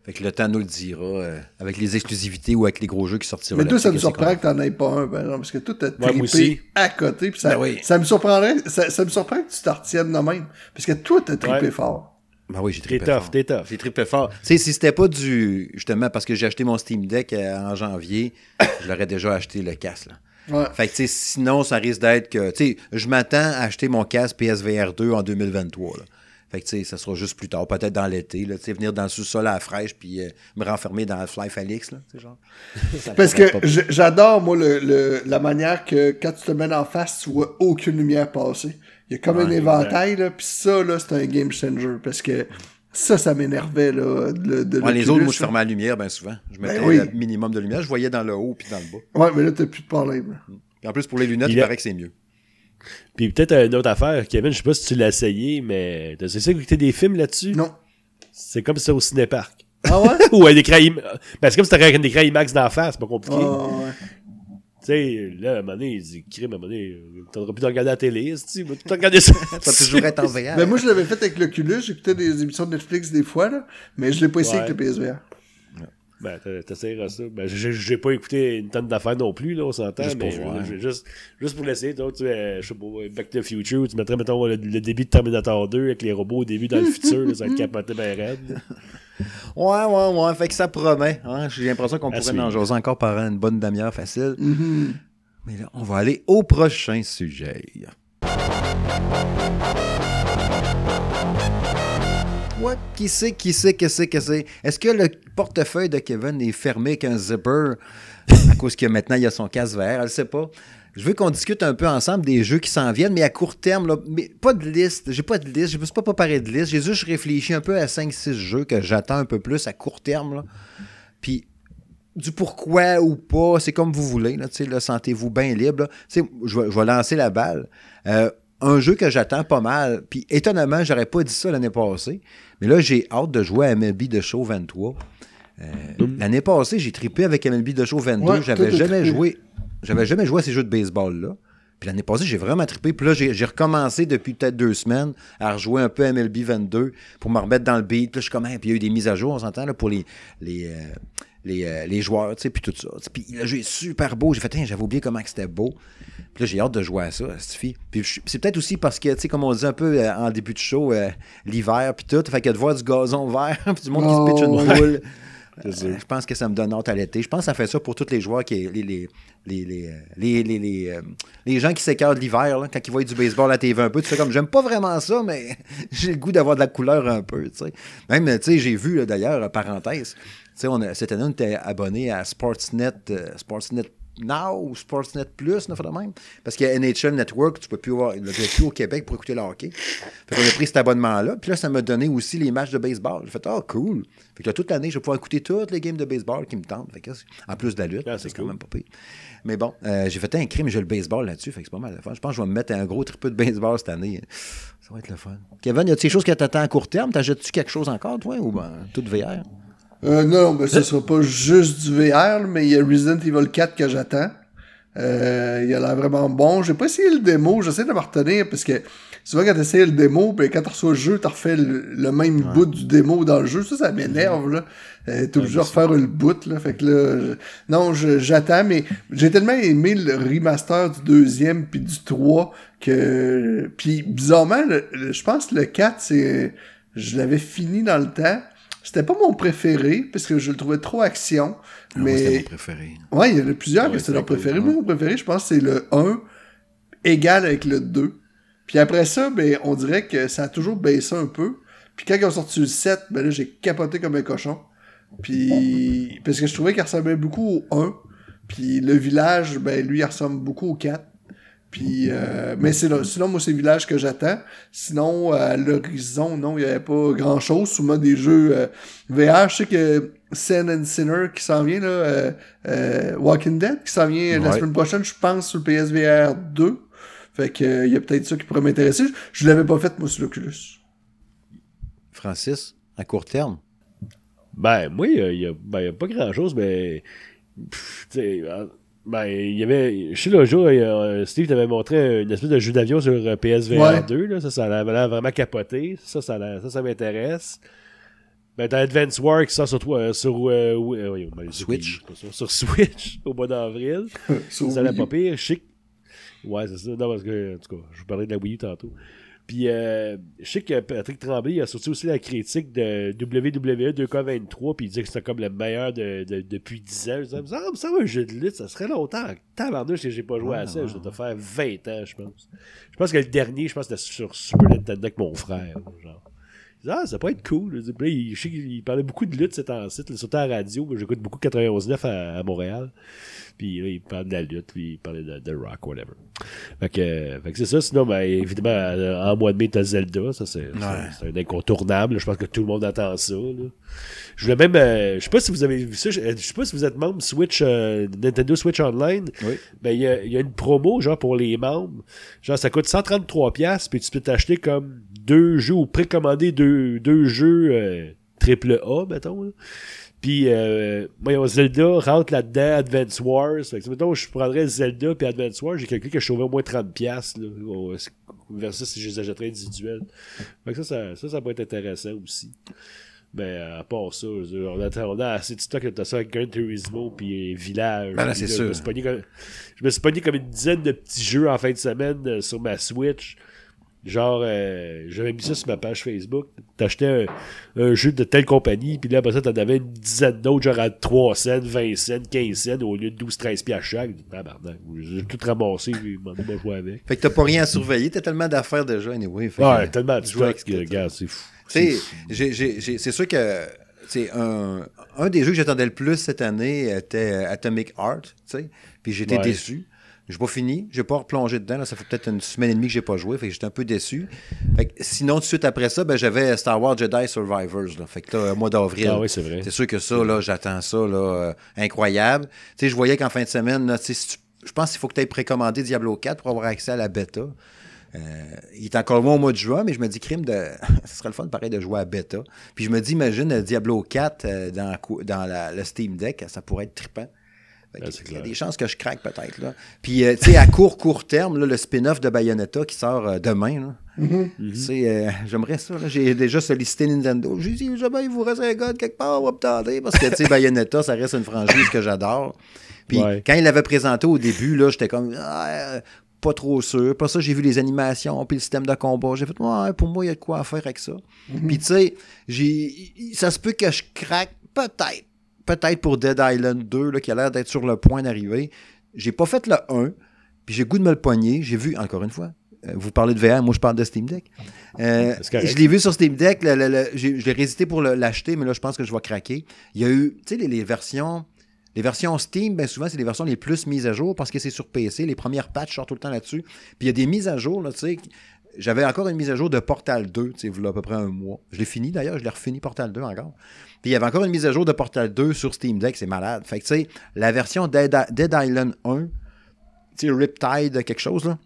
Fait que le temps nous le dira euh, avec les exclusivités ou avec les gros jeux qui sortiront. Mais toi, ça me surprend que t'en aies pas un, parce que toi, t'as trippé à côté. Puis ça, ben ça me surprendrait, ça, me surprend que tu t'en retiennes de même. Parce que toi, t'as trippé fort. Ben oui, j'ai trippé fort. T'es tough, J'ai trippé fort. Tu sais, si c'était pas du. Justement, parce que j'ai acheté mon Steam Deck euh, en janvier, je l'aurais déjà acheté le casque, là. Ouais. Fait que, tu sais, sinon, ça risque d'être que. Tu sais, je m'attends à acheter mon casque PSVR 2 en 2023, là. Fait que, tu sais, ça sera juste plus tard, peut-être dans l'été, là, tu sais, venir dans le sous-sol à la fraîche, puis euh, me renfermer dans le Fly Felix, là, tu sais, genre. Parce que j'adore, moi, le, la manière que quand tu te mets en face, tu vois aucune lumière passer. Il y a comme un éventail, là, puis ça, là, c'est un game changer, parce que ça, ça m'énervait, là, de, de Les autres, moi, je fermais la lumière, bien souvent. Je ben mettais le minimum de lumière, je voyais dans le haut puis dans le bas. Ouais, mais là, t'as plus de problème. en plus, pour les lunettes, il, paraît que c'est mieux. Puis peut-être une autre affaire, Kevin, je sais pas si tu l'as essayé, mais t'as essayé d'écouter des films là-dessus? Non. C'est comme c'était au cinéparc. Ah ouais? Ou un écran IMAX. Ben, c'est comme si t'avais un écran IMAX d'en face, c'est pas compliqué. Ah ouais. Tu sais, là, à un moment donné, il dit, crime, à un moment donné, t'auras plus de regarder la télé, tu vas tout regarder ça. tu vas toujours être en VR. Ben, moi, je l'avais fait avec l'Oculus, j'écoutais des émissions de Netflix des fois, là, mais je l'ai pas essayé avec le PSVR. Ben, t'essaieras ça. Ben, j'ai pas écouté une tonne d'affaires non plus, là, on s'entend, mais je, juste, juste pour l'essayer, tu sais, je sais pas, Back to the Future, tu mettrais, mettons, le, début de Terminator 2 avec les robots au début dans le futur, ça va être capoté ben raide. Ouais, ouais, ouais, fait que ça promet. Hein? J'ai l'impression qu'on pourrait en jaser encore par une bonne demi-heure facile. Mm-hmm. Mais là, on va aller au prochain sujet. Qui sait, qui sait, qui sait, qui sait. Est-ce que le portefeuille de Kevin est fermé avec un zipper à cause que maintenant il a son casse vert? Elle ne sait pas. Je veux qu'on discute un peu ensemble des jeux qui s'en viennent, mais à court terme, là, mais pas de liste. J'ai pas de liste. Je ne me suis pas préparé de liste. J'ai juste réfléchi un peu à 5-6 jeux que j'attends un peu plus à court terme. Là. Puis du pourquoi ou pas, c'est comme vous voulez. Là, sentez-vous bien libre. Je, vais, je vais lancer la balle. Euh, un jeu que j'attends pas mal. Puis étonnamment, j'aurais pas dit ça l'année passée. Mais là, j'ai hâte de jouer à MLB de Show 23. Euh, mm. L'année passée, j'ai trippé avec MLB de Show 22. j'avais jamais joué. J'avais jamais joué à ces jeux de baseball-là. Puis l'année passée, j'ai vraiment trippé. Puis là, j'ai recommencé depuis peut-être deux semaines à rejouer un peu MLB 22 pour me remettre dans le beat. Puis là, je suis comme, puis il y a eu des mises à jour, on s'entend, pour les, les, euh, les, euh, les, joueurs, tu sais, puis tout ça. Puis le jeu est super beau. J'ai fait, j'avais oublié comment c'était beau. Puis là, j'ai hâte de jouer à ça, Puis c'est peut-être aussi parce que, tu sais, comme on dit un peu euh, en début de show, euh, l'hiver, puis tout, fait que de voir du gazon vert, puis du monde qui se pitch une oh, boule. Euh, je pense que ça me donne hâte à l'été. Je pense que ça fait ça pour tous les joueurs, qui, les, les, les, les, les gens qui s'écartent l'hiver, quand ils voient du baseball à la TV un peu. Tu fais comme, j'aime pas vraiment ça, mais j'ai le goût d'avoir de la couleur un peu. Tu sais. Même, tu sais, j'ai vu, d'ailleurs, parenthèse, tu sais, cette année, on était abonné à Sportsnet, Sportsnet Now ou Sportsnet Plus, de même. Parce qu'il y a NHL Network, tu peux plus voir, il plus au Québec pour écouter le hockey. Fait qu'on a pris cet abonnement-là. Puis là, ça m'a donné aussi les matchs de baseball. J'ai fait, oh, cool. Fait que là, toute l'année, je vais pouvoir écouter toutes les games de baseball qui me tentent. Fait que, en plus de la lutte, Ah, c'est quand même pas pire. Mais bon, euh, j'ai fait un crime, j'ai le baseball là-dessus. Fait que c'est pas mal de fun. Je pense que je vais me mettre un gros triple de baseball cette année. Ça va être le fun. Kevin, y a-t-il des choses que t'attends à court terme? T'achètes-tu quelque chose encore, toi, ou ben, tout VR? Euh, non, ben, ce sera pas juste du VR, mais il y a Resident Evil 4 que j'attends. Euh, il a l'air vraiment bon. J'ai pas essayé le démo, j'essaie de me retenir parce que souvent quand t'essayes le démo, ben, quand tu reçois le jeu, t'as refait le, le même bout du démo dans le jeu. Ça, ça m'énerve, là. Euh, t'es obligé de refaire le bout, là. Fait que là, je- non, je- j'attends, mais j'ai tellement aimé le remaster du deuxième puis du 3 que, puis bizarrement, je pense que le 4, c'est, je l'avais fini dans le temps. C'était pas mon préféré, parce que je le trouvais trop action. Ah, c'était mon mais préféré. ouais, il y en a plusieurs Ouais, que c'est c'est leur préféré. Moi, mon préféré, je pense, c'est le 1 égal avec le 2. Puis après ça, ben, on dirait que ça a toujours baissé un peu. Puis quand ils ont sorti le 7, ben là, j'ai capoté comme un cochon. Puis, parce que je trouvais qu'il ressemblait beaucoup au 1. Puis le village, ben, lui, il ressemble beaucoup au 4. Puis, euh, mais c'est là- sinon, moi, c'est le village que j'attends. Sinon, à l'horizon, non, il n'y avait pas grand-chose. Souvent, des jeux euh, VR. Je sais que Sin and Sinner qui s'en vient, là, euh, euh, Walking Dead qui s'en vient la semaine prochaine, je pense, sur le PSVR 2. Fait que, euh, il y a peut-être ça qui pourrait m'intéresser. Je, je l'avais pas fait, moi, sur l'Oculus. Francis, à court terme? Ben, moi, il y a, ben, a pas grand-chose, mais. pff, tu sais, euh, ben, il y avait. Je sais, le jour, a- Steve t'avait montré une espèce de jeu d'avion sur euh, PSVR Ouais. 2. Là, ça, ça l'air vraiment capoté. Ça, ça, a ça, ça m'intéresse. Ben, t'as Advance War qui sort sur, toi, euh, sur euh, euh, ben, Switch. sur Switch au mois d'avril. Ça Wii pas pire. Que- Ouais, c'est ça. Non, parce que, en tout cas, je vous parlais de la Wii U tantôt. Puis, euh, je sais que Patrick Tremblay a sorti aussi la critique de WWE 2K23, puis il disait que c'était comme le meilleur de, de- depuis 10 ans. Je disais, ça me semble un jeu de lutte, ça serait longtemps. Tabarnouche que j'ai pas joué à ça. Je dois te faire 20 ans, je pense. Je pense que le dernier, je pense que c'était sur Super Nintendo avec mon frère. Genre. Ah, ça pourrait être cool. Puis il- je sais qu'il parlait beaucoup de lutte, cet là, surtout à la radio. J'écoute beaucoup 91.9 à, à Montréal. Puis là, il parle de la lutte, puis il parlait de, de rock, whatever. Fait que, euh, fait que c'est ça. Sinon, ben, évidemment, euh, en mois de mai, t'as Zelda. Ça, c'est un incontournable. Je pense que tout le monde attend ça. là. Je voulais même. euh, je sais pas si vous avez vu ça. Je, je sais pas si vous êtes membre Switch, euh, Nintendo Switch Online. Oui. Ben, il y a, il y a une promo, genre, pour les membres. Genre, ça coûte 133$, piastres, puis tu peux t'acheter comme deux jeux ou précommander deux, deux jeux euh, triple A, mettons. là. Puis, euh, moi, Zelda rentre là-dedans, Advance Wars. Fait que, mettons, je prendrais Zelda puis Advance Wars, j'ai calculé que je sauvais au moins 30$, piastres, là, au- versus si je les achèterais individuels. Fait que ça, ça, ça, ça peut être intéressant aussi. Mais euh, à part ça, je on a, on a assez de stock de ça avec Gran Turismo puis Village. Ben là, c'est Je sûr. me, suis pogné comme, je me suis pogné comme une dizaine de petits jeux en fin de semaine euh, sur ma Switch. Genre, euh, j'avais mis ça sur ma page Facebook. T'achetais un, un jeu de telle compagnie, puis là, après ça, t'en avais une dizaine d'autres, genre à 3 cents, 20 cents, 15 cents, au lieu de 12-13 piastres chaque. Tabarnak. J'ai tout ramassé, puis m'en ai pas joué avec. Fait que t'as pas rien à surveiller, t'as tellement d'affaires déjà, anyway. Fait Ouais, tellement de stock que, regarde, c'est fou. Tu sais, c'est sûr que c'est un, un des jeux que j'attendais le plus cette année était euh, Atomic Heart, tu sais. Puis j'étais Ouais. déçu. J'ai pas fini, j'ai pas replongé dedans. Là, ça fait peut-être une semaine et demie que j'ai pas joué, fait que j'étais un peu déçu. Fait que sinon, tout de suite après ça, ben, j'avais Star Wars Jedi Survivors. Là. Fait que là, mois d'avril. Ah oui, c'est vrai. C'est sûr que ça, là, j'attends ça, là, euh, incroyable. Tu sais, je voyais qu'en fin de semaine, là, tu sais, si tu- je pense qu'il faut que tu aies précommandé Diablo 4 pour avoir accès à la bêta. Euh, il est encore loin au mois de juin, mais je me dis, crime, de... ce serait le fun, pareil, de jouer à bêta. Puis je me dis, imagine euh, Diablo 4 euh, dans, la- le Steam Deck, ça pourrait être trippant. Ah, il y a des chances que je craque peut-être. Là. Puis, euh, tu sais, à court, court terme, là, le spin-off de Bayonetta qui sort euh, demain, là. Tu sais, euh, j'aimerais ça. là. J'ai déjà sollicité Nintendo. J'ai dit, jamais il vous reste un gars de quelque part, on va. Parce que, tu sais, Bayonetta, ça reste une franchise que j'adore. Puis, Ouais. quand il l'avait présenté au début, là, j'étais comme, Ah, pas trop sûr. Pas ça, j'ai vu les animations, puis le système de combat. J'ai fait, ouais, pour moi, il y a de quoi à faire avec ça. Puis, tu sais, ça se peut que je craque, peut-être. Peut-être pour Dead Island 2, là, qui a l'air d'être sur le point d'arriver. J'ai pas fait le 1, puis j'ai le goût de me le pogner. J'ai vu, encore une fois, euh, vous parlez de VR, moi je parle de Steam Deck. Euh, je l'ai vu sur Steam Deck, le- le- le- j'ai- je l'ai hésité pour l'acheter, mais là je pense que je vais craquer. Il y a eu, tu sais, les, les versions Les versions Steam, bien souvent, c'est les versions les plus mises à jour parce que c'est sur PC. Les premières patchs sortent tout le temps là-dessus. Puis il y a des mises à jour, là, tu sais. J'avais encore une mise à jour de Portal 2, tu sais, il y a à peu près un mois. Je l'ai fini d'ailleurs, je l'ai refini Portal 2 encore. Puis il y avait encore une mise à jour de Portal 2 sur Steam Deck, c'est malade. Fait que tu sais, la version Dead, Island 1, tu sais, Riptide, quelque chose là,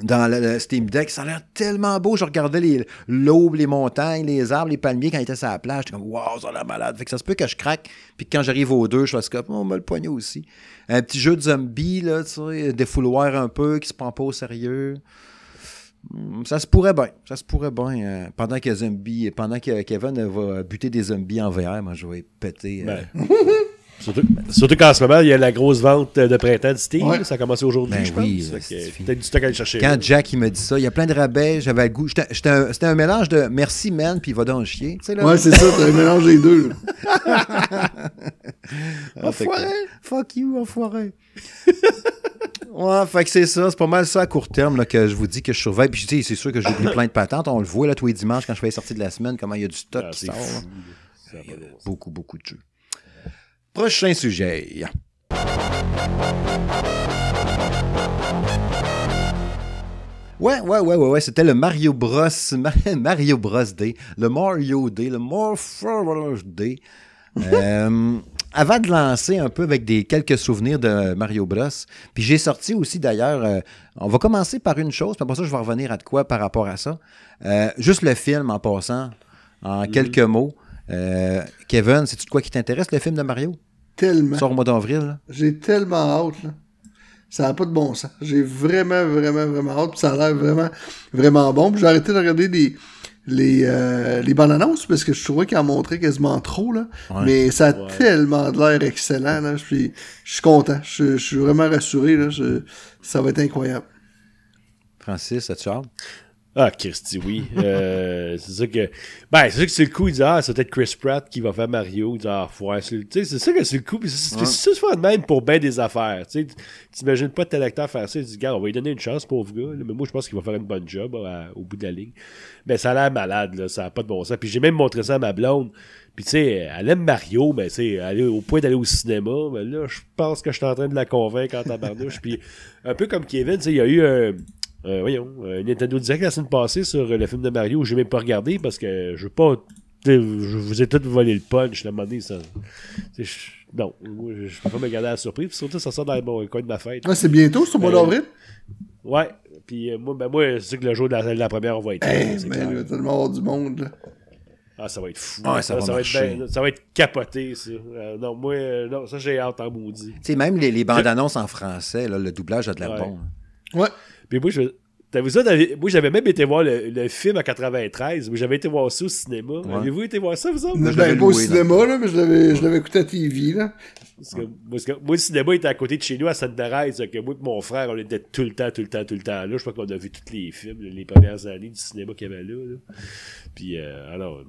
dans le, Steam Deck, ça a l'air tellement beau. Je regardais les l'aube, les montagnes, les arbres, les palmiers quand il était sur la plage. J'étais comme, waouh, ça a l'air malade. Fait que ça se peut que je craque. Puis quand j'arrive aux deux, je fasse comme, oh, on met le poignet aussi. Un petit jeu de zombies, là, tu sais, défouloir un peu, qui se prend pas au sérieux. Hmm, Ça se pourrait bien. Ça se pourrait bien. euh, pendant que zombie, pendant que Kevin va buter des zombies en VR, moi, je vais péter. euh, Ben, surtout surtout qu'en ce moment, il y a la grosse vente de printemps de Steam. Ouais. Ça a commencé aujourd'hui, Ben je pense. oui. Peut-être du stock à aller chercher. Quand là. Jack il me dit ça, il y a plein de rabais, j'avais le goût. un- C'était un mélange de merci man, puis va donc chier. Là, Ouais, c'est ça, t'as un mélange des deux. que- Fuck you, enfoiré. ouais, fait que c'est ça. C'est pas mal ça à court terme là, que je vous dis que je surveille. Puis tu sais, c'est sûr que j'oublie plein de patentes. On le voit là tous les dimanches quand je fais les sorties de la semaine, comment il y a du stock Ah, qui sort. là. fou. Ça a. Beaucoup, beaucoup de jeux. Prochain sujet. Ouais, ouais, ouais, ouais, ouais. C'était le Mario Bros. Mario Bros. Day. Le Mario Day. Le Morph Day. Euh, avant de lancer un peu avec des quelques souvenirs de Mario Bros. Puis j'ai sorti aussi d'ailleurs. euh, on va commencer par une chose, puis après ça, je vais revenir à de quoi par rapport à ça. Euh, juste le film en passant, en quelques mots. Euh, Kevin, c'est-tu de quoi qui t'intéresse le film de Mario? Tellement. Sort au mois d'avril. J'ai tellement hâte, là. Ça n'a pas de bon sens. J'ai vraiment, vraiment, vraiment hâte. puis ça a l'air vraiment, vraiment bon. Puis j'ai arrêté de regarder les, les, euh, les bandes annonces parce que je trouvais qu'ils en montraient quasiment trop, là. Ouais. Mais ça a Ouais. tellement de l'air excellent, là. Je suis, je suis content. Je, je suis vraiment rassuré, là. Je- ça va être incroyable. Francis, as-tu hâte? Ah, Christy, oui. Euh, c'est ça que. Ben, c'est ça que c'est le coup, il dit, ah, c'est peut-être Chris Pratt qui va faire Mario. Il dit, ah, ouais, c'est tu sais, c'est ça que c'est le coup. Puis c'est se faire de même pour bien des affaires. Tu sais, t'imagines pas tel acteur faire ça. Il dit, gars, on va lui donner une chance, pauvre gars. là. Mais moi, je pense qu'il va faire une bonne job à- au bout de la ligne. Ben, ça a l'air malade, là. Ça n'a pas de bon sens. Puis j'ai même montré ça à ma blonde. Puis, tu sais, elle aime Mario, mais tu sais, elle est au point d'aller au cinéma. Mais là, je pense que je suis en train de la convaincre en tabarnouche. Puis, un peu comme Kevin, tu sais, il y a eu un. Euh, voyons, un Nintendo Direct la semaine passée sur euh, le film de Mario où j'ai même pas regardé parce que je veux pas. Je vous ai tout volé le punch, la monnaie, ça. je- Non, je peux pas me garder à la surprise. Puis surtout, ça sort dans le coin de ma fête. Ouais, c'est bientôt, c'est au mois Euh, d'avril? Ouais. Puis euh, moi, ben, moi c'est que le jour de la, de la première, on va être. Hey, là, c'est mais clair. il va tellement avoir du monde, là. Ah, ça va être fou. Ouais, ça va être ben- ça va être capoté, ça. Euh, non, moi, euh, non, ça, j'ai hâte en maudit. Tu sais, même les, les bandes annonces en français, là, le doublage a de l'air Ouais. bon. Ouais. Puis moi, je. Vu ça? t'avais- Moi, j'avais même été voir le, le film en 93, mais j'avais été voir ça au cinéma. Avez-vous été voir ça, vous autres? je Ben, l'avais pas au cinéma, là, mais je l'avais, je l'avais écouté à TV, là. Parce que, parce que moi, le cinéma était à côté de chez nous, à Sainte-Thérèse. que moi et mon frère, on était tout le temps, tout le temps, tout le temps là. Je crois qu'on a vu tous les films, les premières années du cinéma qu'il y avait là. là. Puis, euh, alors,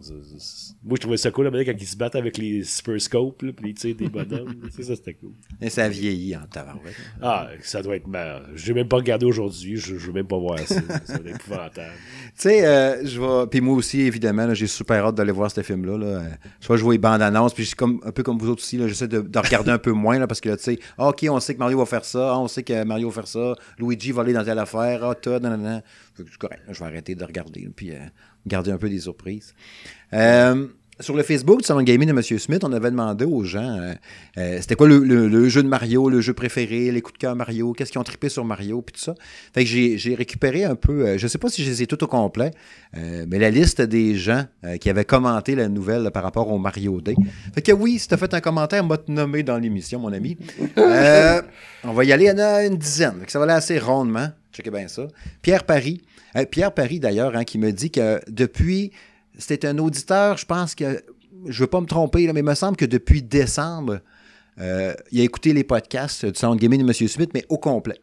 moi, je trouvais ça cool, là, quand ils se battent avec les super scopes, puis ils tirent des bonhommes. Ça, c'était cool. Et ça vieillit en tabarouette. Ah, ça doit être mal. Je vais même pas regarder aujourd'hui. Je, je veux même pas voir ça. Être épouvantable. Tu sais, euh, je vais. Puis moi aussi, évidemment, j'ai super hâte d'aller voir ce film-là. Là. Euh, Soit je vois les bandes annonces, puis comme, un peu comme vous autres aussi, j'essaie de, de regarder un peu moins, là, parce que là, tu sais, ah, OK, on sait que Mario va faire ça, ah, on sait que Mario va faire ça, Luigi va aller dans telle affaire, ah, correct, je vais arrêter de regarder, puis euh, garder un peu des surprises. Euh, sur le Facebook du Salon Gaming de M. Smith, on avait demandé aux gens euh, euh, c'était quoi le, jeu de Mario, le jeu préféré, les coups de cœur Mario, qu'est-ce qu'ils ont trippé sur Mario, puis tout ça. Fait que j'ai récupéré un peu, euh, je sais pas si je les ai tout au complet, euh, mais la liste des gens qui avaient commenté la nouvelle par rapport au Mario Day. Fait que oui, si t'as fait un commentaire, m'a nommé dans l'émission, mon ami. On va y aller, il y en a une dizaine. Ça va aller assez rondement. Checkez bien ça. Pierre Paris. Pierre Paris, d'ailleurs, hein, qui me dit que depuis. C'était un auditeur, je pense que. Je veux pas me tromper, là, mais il me semble que depuis décembre, euh, il a écouté les podcasts du Sound Gaming de M. Smith, mais au complet.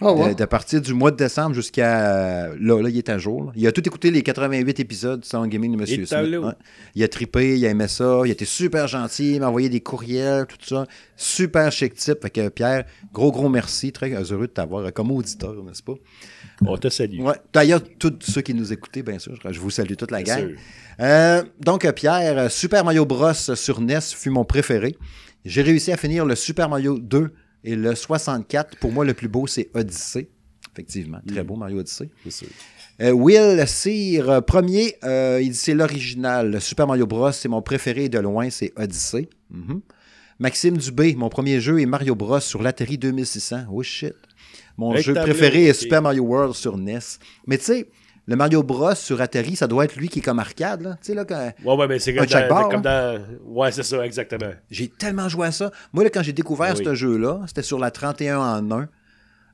Ouais? de, de partir du mois de décembre jusqu'à. Là, là, il est à jour. là. Il a tout écouté les 88 épisodes du Sound Gaming de M. Il est Smith. Ouais. Il a trippé, il a aimé ça, il a été super gentil, il m'a envoyé des courriels, tout ça. Super chic type. Fait que Pierre, gros, gros merci. Très heureux de t'avoir comme auditeur, n'est-ce pas? On te salue. Ouais. D'ailleurs, tous ceux qui nous écoutaient, bien sûr, je vous salue toute la Bien gang. Euh, donc, euh, Pierre, euh, Super Mario Bros. sur NES fut mon préféré. J'ai réussi à finir le Super Mario 2 et le 64. Pour moi, le plus beau, c'est Odyssey. Effectivement, très beau Mario Odyssey. C'est sûr. Euh, Will Cyr, euh, premier, euh, il dit c'est l'original. Super Mario Bros, c'est mon préféré de loin, c'est Odyssey. Mhm. Maxime Dubé, mon premier jeu est Mario Bros sur l'Atari 2600. Oh shit. Mon jeu préféré est. Super Mario World sur NES. Mais tu sais, le Mario Bros sur Atari, ça doit être lui qui est comme arcade. Là. Tu sais, là, quand- Ouais, ouais, mais c'est comme, Jack dans, Bar, comme dans. Ouais, c'est ça, exactement. J'ai tellement joué à ça. Moi, là, quand j'ai découvert oui. ce jeu-là, c'était sur la 31 en 1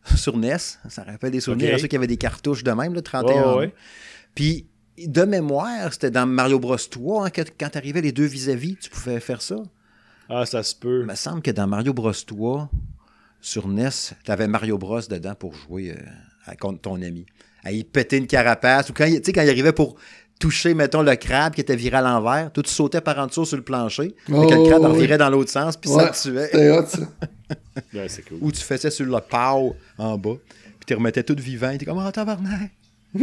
sur NES. Ça rappelle des souvenirs Ok. à ceux qui avaient des cartouches de même, le 31 Ouais, en ouais. 1. Puis, de mémoire, c'était dans Mario Bros 3, hein, que- quand t'arrivais les deux vis-à-vis, tu pouvais faire ça. Ah, ça se peut. Il me semble que dans Mario Bros 3, sur NES, t'avais Mario Bros dedans pour jouer euh, contre ton ami. À y péter une carapace, ou quand, il- tu sais, quand il arrivait pour toucher, mettons, le crabe qui était viré à l'envers, toi, tu sautais par en dessous sur le plancher, mais que le Oh, crabe en oui. revirait dans l'autre sens, puis Ouais, ça te tuait. C'était hot, ça. Ouais, c'est cool. Ou tu faisais sur le pow en bas, puis tu remettais tout vivant, et t'es comme, oh, tabarnak.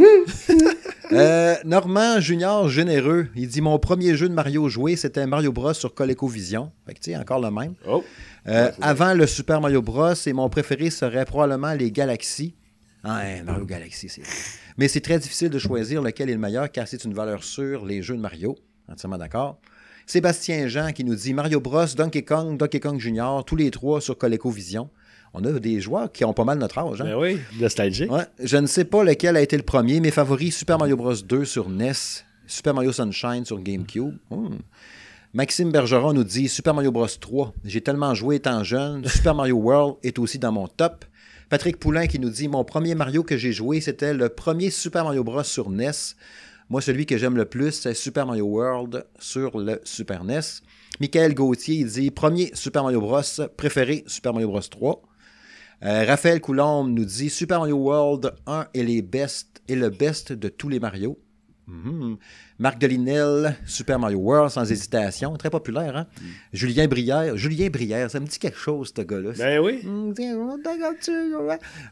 Euh, Normand Junior Généreux, il dit Mon premier jeu de Mario joué, c'était Mario Bros sur ColecoVision. Fait que tu sais, encore le même. Oh. Euh, Ouais, avant le Super Mario Bros, et mon préféré serait probablement les Galaxies. Ah, hein, Mario Galaxy, c'est. Mais c'est très difficile de choisir lequel est le meilleur car c'est une valeur sûre, les jeux de Mario. Entièrement d'accord. Sébastien Jean qui nous dit Mario Bros, Donkey Kong, Donkey Kong Junior, tous les trois sur ColecoVision. On a des joueurs qui ont pas mal notre âge. hein? Ben oui, nostalgique. Ouais, je ne sais pas lequel a été le premier. Mes favoris, Super Mario Bros. 2 sur NES, Super Mario Sunshine sur GameCube. Hmm. Maxime Bergeron nous dit Super Mario Bros. 3. J'ai tellement joué étant jeune. Super Mario World est aussi dans mon top. Patrick Poulain qui nous dit Mon premier Mario que j'ai joué, c'était le premier Super Mario Bros. sur NES. Moi, celui que j'aime le plus, c'est Super Mario World sur le Super NES. Michael Gauthier, il dit Premier Super Mario Bros. préféré Super Mario Bros. 3. Euh, Raphaël Coulombe nous dit Super Mario World 1 est, les best, est le best de tous les Mario. Mhm. Marc Delinel, Super Mario World, sans hésitation. Très populaire, hein? Julien Brière. Julien Brière, ça me dit quelque chose, ce gars-là. Ben oui. Mm.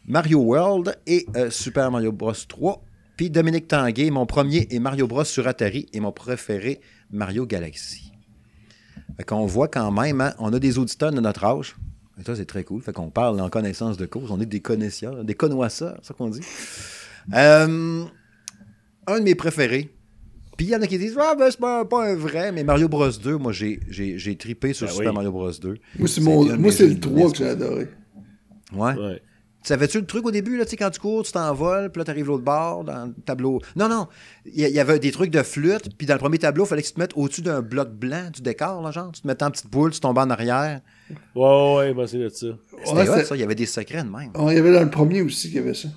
Mario World et euh, Super Mario Bros 3. Puis Dominique Tanguay, mon premier est Mario Bros sur Atari et mon préféré, Mario Galaxy. Fait qu'on voit quand même, hein, on a des auditeurs de notre âge. Et ça, c'est très cool. Fait qu'on parle en connaissance de cause. On est des connaisseurs, des connoisseurs, c'est ça qu'on dit. Euh, un de mes préférés. Puis il y en a qui disent Ah, ben, c'est pas, pas un vrai, mais Mario Bros 2, moi, j'ai, j'ai, j'ai tripé sur Ben Super oui. Mario Bros 2. Moi, c'est mon... moi, le de 3 NES, que j'ai adoré. Ouais. Ouais. Savais-tu le truc au début, là, tu sais, quand tu cours, tu t'envoles, puis là, t'arrives l'autre bord, dans le tableau? Non, non. Il y, avait des trucs de flûte, puis dans le premier tableau, il fallait que tu te mettes au-dessus d'un bloc blanc du décor, là, genre. Tu te mettais en petite boule, tu tombais en arrière. Ouais, ouais, moi, c'est de ça. C'était Ouais, ça. Il y avait des secrets de même. Ah, il y avait dans le premier aussi qu'il y avait ça.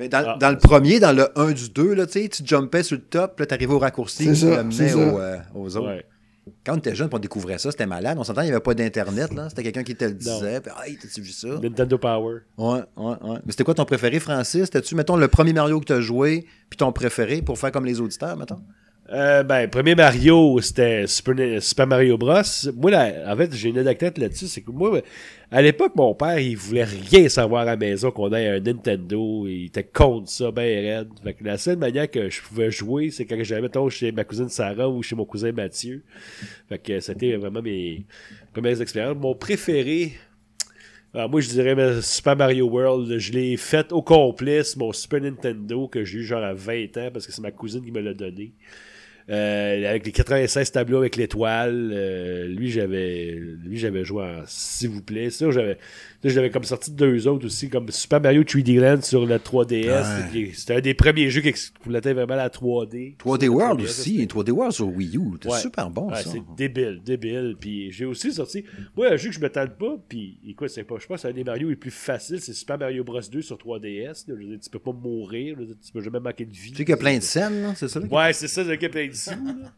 Mais dans, Ah. dans le premier, dans le 1 du 2, là, tu jumpais sur le top, là, t'arrivais au raccourci, tu l'amenais au, euh, aux autres. Ouais. Quand on était jeune, puis on découvrait ça, c'était malade. On s'entend, il n'y avait pas d'Internet, là. C'était quelqu'un qui te le disait. Puis, hey, t'as-tu vu ça? Nintendo Power. Ouais, ouais, ouais. Mais c'était quoi ton préféré, Francis? C'était-tu, mettons, le premier Mario que tu as joué, puis ton préféré pour faire comme les auditeurs, mettons? Euh, ben, premier Mario, c'était Super, Super Mario Bros. Moi, là, en fait, j'ai une anecdote là-dessus. C'est que moi, à l'époque, mon père, il voulait rien savoir à la maison qu'on ait un Nintendo. Il était contre ça, ben raide. Fait que la seule manière que je pouvais jouer, c'est quand j'allais, mettons, chez ma cousine Sarah ou chez mon cousin Mathieu. Fait que c'était vraiment mes premières expériences. Mon préféré, alors moi, je dirais ben, Super Mario World. Je l'ai fait au complet sur mon Super Nintendo que j'ai eu genre à 20 ans parce que c'est ma cousine qui me l'a donné. Euh, avec les 96 tableaux avec l'étoile, euh, lui j'avais lui j'avais joué en s'il vous plaît. Ça j'avais là, j'avais comme sorti deux autres aussi comme Super Mario 3D Land sur le 3DS. Ouais. qui- C'était un des premiers jeux qui exploitait vraiment la 3D. 3D Sur le World 3DS, aussi. 3D World sur Wii U. C'était Ouais. super bon, Ouais, ça. c'est débile, débile. Puis j'ai aussi sorti. Moi, un jeu que je me tente pas, puis écoute, c'est pas, je pense que c'est un des Mario les plus faciles, c'est Super Mario Bros 2 sur 3DS. là. Je veux dire, tu peux pas mourir, je tu peux jamais manquer de vie. Tu sais qu'il y a plein de scènes, là, c'est ça? là? Ouais, c'est ça, le gars plein de là.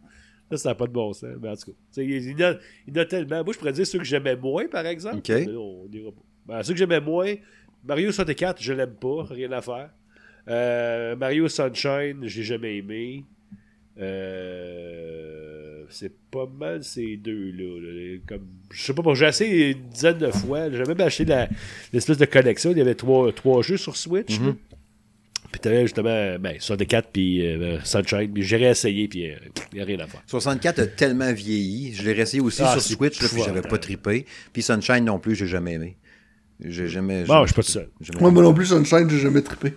Ça, ça n'a pas de bon sens. Mais en tout cas, il y en a, y a tellement. Moi, je pourrais dire ceux que j'aimais moins, par exemple. Ok. Mais on dira pas. Ben, ceux que j'aimais moins, Mario 64, je l'aime pas, rien à faire. Euh, Mario Sunshine, j'ai jamais aimé. Euh, c'est pas mal ces deux-là. là. Comme, je sais pas, bon, j'ai essayé une dizaine de fois. J'ai même acheté l'espèce de collection. Il y avait trois, trois jeux sur Switch. là. Puis t'avais justement ben, 64 puis euh, Sunshine. Puis j'ai réessayé, puis il n'y a rien à faire. 64 a tellement vieilli. Je l'ai réessayé aussi Ah, sur Switch, là, puis j'avais pas trippé. Puis Sunshine non plus, j'ai jamais aimé. J'ai jamais. Bon, je suis pas tout seul. Moi, moi non plus, Sunshine, j'ai jamais trippé.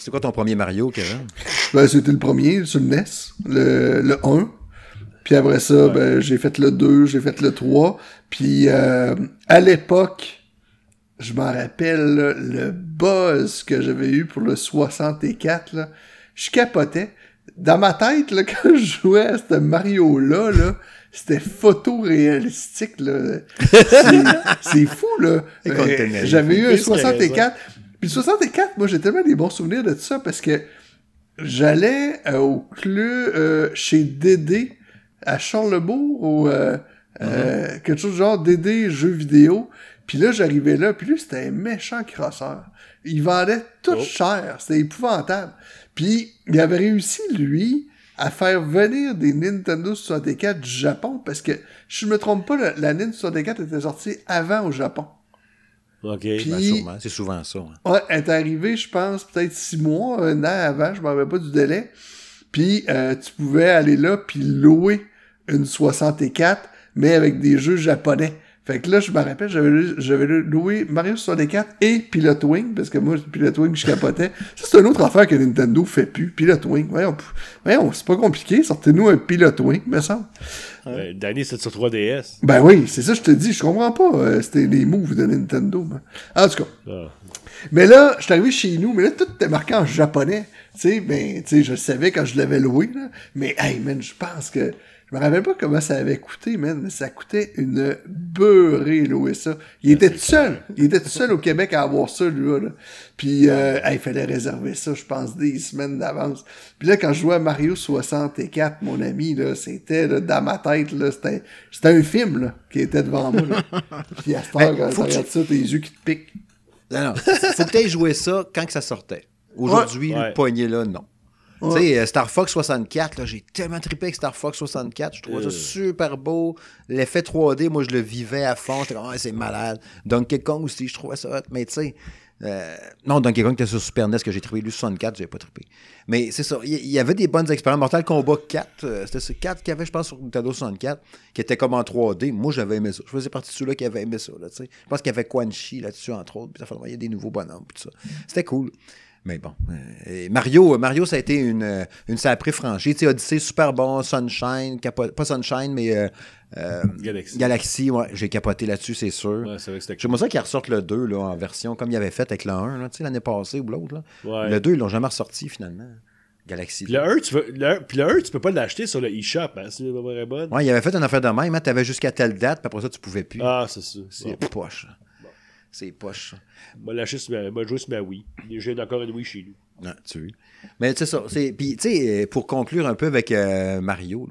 C'est quoi ton premier Mario, Kevin? Ben, c'était le premier sur le NES, le, le 1. Puis après ça, ben, j'ai fait le 2, j'ai fait le 3. Puis euh, à l'époque, je m'en rappelle, là, le buzz que j'avais eu pour le 64, là, je capotais. Dans ma tête, là, quand je jouais à ce Mario-là, là, c'était photoréalistique. là. C'est- fou, là. Euh. J'avais eu un Qu'est-ce qu'il y a 64. Puis le 64, moi, j'ai tellement des bons souvenirs de ça parce que j'allais euh, au club euh, chez Dédé à Charlebourg ou euh, euh, quelque chose genre Dédé jeux vidéo. Puis là, j'arrivais là, puis lui, c'était un méchant crosseur. Il vendait tout Oh. cher, c'était épouvantable. Puis il avait réussi, lui, à faire venir des Nintendo 64 du Japon, parce que, je me trompe pas, la, la Nintendo 64 était sortie avant au Japon. OK. Puis- Ben, sûrement. C'est souvent ça. hein. Ouais, elle est arrivée, je pense, peut-être six mois, un an avant, je m'en rappelle pas du délai. Puis euh, tu pouvais aller là puis louer une 64, mais avec des jeux japonais. Fait que là, je me rappelle, j'avais loué Mario 64 et Pilot Wing, parce que moi, Pilot Wing, je capotais. Ça, c'est une autre affaire que Nintendo fait plus. Pilot Wing, voyons, voyons c'est pas compliqué, sortez-nous un Pilot Wing, me semble. Euh, Danny, c'est sur 3DS. Ben oui, c'est ça, je te dis, je comprends pas. euh, C'était les moves de Nintendo. En tout cas, Ah. mais là, je suis arrivé chez nous, mais là, tout était marqué en japonais. Tu sais, ben, tu sais, je le savais quand je l'avais loué, là. Mais, hey, man, je pense que, je me rappelle pas comment ça avait coûté, man, mais ça coûtait une beurrée, louer ça. Il était tout seul. Il était tout seul au Québec à avoir ça, lui, là. Puis, euh, hey, il fallait réserver ça, je pense, des semaines d'avance. Puis là, quand je jouais à Mario 64, mon ami, là, c'était, là, dans ma tête, là, c'était, c'était un film, là, qui était devant moi, là. Puis à cette heure, Ben, quand faut tu regardes ça, tes yeux qui te piquent. Non, non. Faut que tu joué ça quand que ça sortait. Aujourd'hui, Ouais. le poignet là, non. Ouais. Tu sais, euh, Star Fox 64, là, j'ai tellement trippé avec Star Fox 64. Je trouvais ça Euh. super beau. L'effet 3D, moi, je le vivais à fond. J'étais comme, Ah, c'est malade. Donkey Kong aussi, je trouvais ça hot. Mais tu sais, euh, non, Donkey Kong était sur Super NES que j'ai trippé. Lui, 64, j'ai pas trippé. Mais c'est ça. Il y, avait des bonnes expériences. Mortal Kombat 4, euh, c'était ce 4 qu'il y avait, je pense, sur Nintendo 64, qui était comme en 3D. Moi, j'avais aimé ça. Je faisais partie de ceux-là qui avaient aimé ça. Là, tu sais. je pense qu'il y avait Quan Chi là-dessus, entre autres. Puis il y a des nouveaux bonhommes. Puis tout ça. C'était cool. Mais bon, euh, et Mario, Mario, ça a été une, euh, une sacrée franchise. Tu sais, Odyssey, super bon, Sunshine, capo- pas Sunshine, mais euh, euh, Galaxy. Galaxy, ouais, j'ai capoté là-dessus, c'est sûr. Ouais, c'est vrai que c'était J'aimerais ça qu'ils ressortent le 2 là, en version comme ils avaient fait avec le 1, là, tu sais, l'année passée ou l'autre. là. Ouais. Le 2, ils l'ont jamais ressorti finalement. Galaxy. Puis le 1, tu veux, le, puis le 1, tu peux pas l'acheter sur le eShop, hein, si bonne. Ouais, ils avaient fait une affaire de même, tu avais jusqu'à telle date, puis après ça, tu pouvais plus. Ah, c'est ça. c'est Bon. poche. C'est poche. Moi, ma, moi, jouer sur ma Wii. J'ai encore une Wii chez nous. Non, tu veux. Mais c'est ça. Puis, tu sais, pour conclure un peu avec euh, Mario,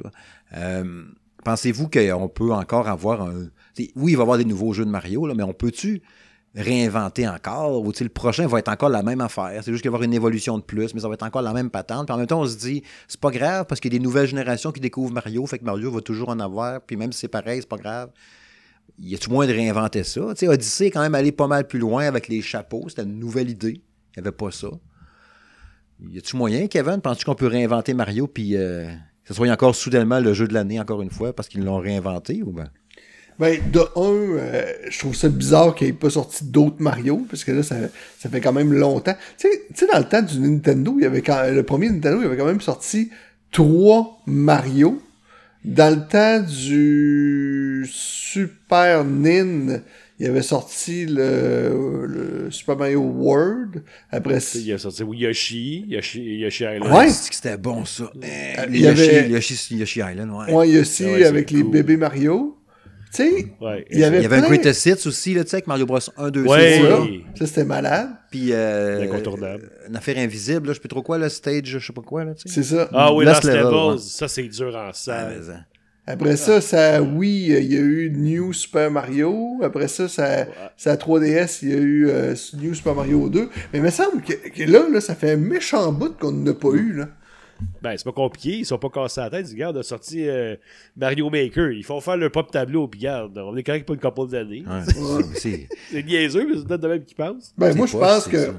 euh, pensez-vous qu'on peut encore avoir un. t'sais, Oui, il va y avoir des nouveaux jeux de Mario, là, mais on peut-tu réinventer encore? Ou le prochain va être encore la même affaire. C'est juste qu'il va y avoir une évolution de plus, mais ça va être encore la même patente. Puis en même temps, on se dit, c'est pas grave parce qu'il y a des nouvelles générations qui découvrent Mario, fait que Mario va toujours en avoir. Puis même si c'est pareil, c'est pas grave. Y a-tu moins de réinventer ça? Odyssey est quand même allé pas mal plus loin avec les chapeaux. C'était une nouvelle idée. Il n'y avait pas ça. Y a-tu moyen, Kevin? Penses-tu qu'on peut réinventer Mario puis euh, que ce soit encore soudainement le jeu de l'année, encore une fois, parce qu'ils l'ont réinventé ou ben? Ben, de un, euh, je trouve ça bizarre qu'il n'y ait pas sorti d'autres Mario, parce que là, ça, ça fait quand même longtemps. Tu sais- tu sais, dans le temps du Nintendo, il y avait quand, le premier Nintendo, il avait quand même sorti trois Mario. Dans le temps du Super Nin, il avait sorti le, le Super Mario World. Après, Il a sorti Yoshi, Yoshi, Yoshi Island. Ouais. C'était bon, ça. Euh, les il y Yoshi, avait- Yoshi, Yoshi Island, ouais. ouais, il y a aussi Ah ouais, avec les cool. bébés Mario. Tu sais, Ouais. il y avait, Il y avait un Greatest Hits aussi, là, tu sais, avec Mario Bros 1, 2, Ouais. 6, là. Ça, ça, c'était malade. Puis, euh, Incontournable. une affaire invisible, là, je sais plus trop quoi, le stage, je sais pas quoi, là, tu sais. C'est ça. Ah oui, Last Last Level, Levels, ouais. ça c'est dur en Ah, salle. mais, hein. Après ça, ça, oui, il y a eu New Super Mario. Après ça, ça, ça 3DS, il y a eu euh, New Super Mario 2. Mais il me semble que, que là, là, ça fait un méchant bout qu'on n'a pas eu, là. Ben, c'est pas compliqué, ils sont pas cassés la tête. Ils regardent, a sorti euh, Mario Maker. Ils font faire le pop tableau, puis regarde, on est correct pour une couple d'années. Ouais, c'est- C'est niaiseux, mais c'est peut-être de même qu'ils pensent. Ben, moi, je pense que ça.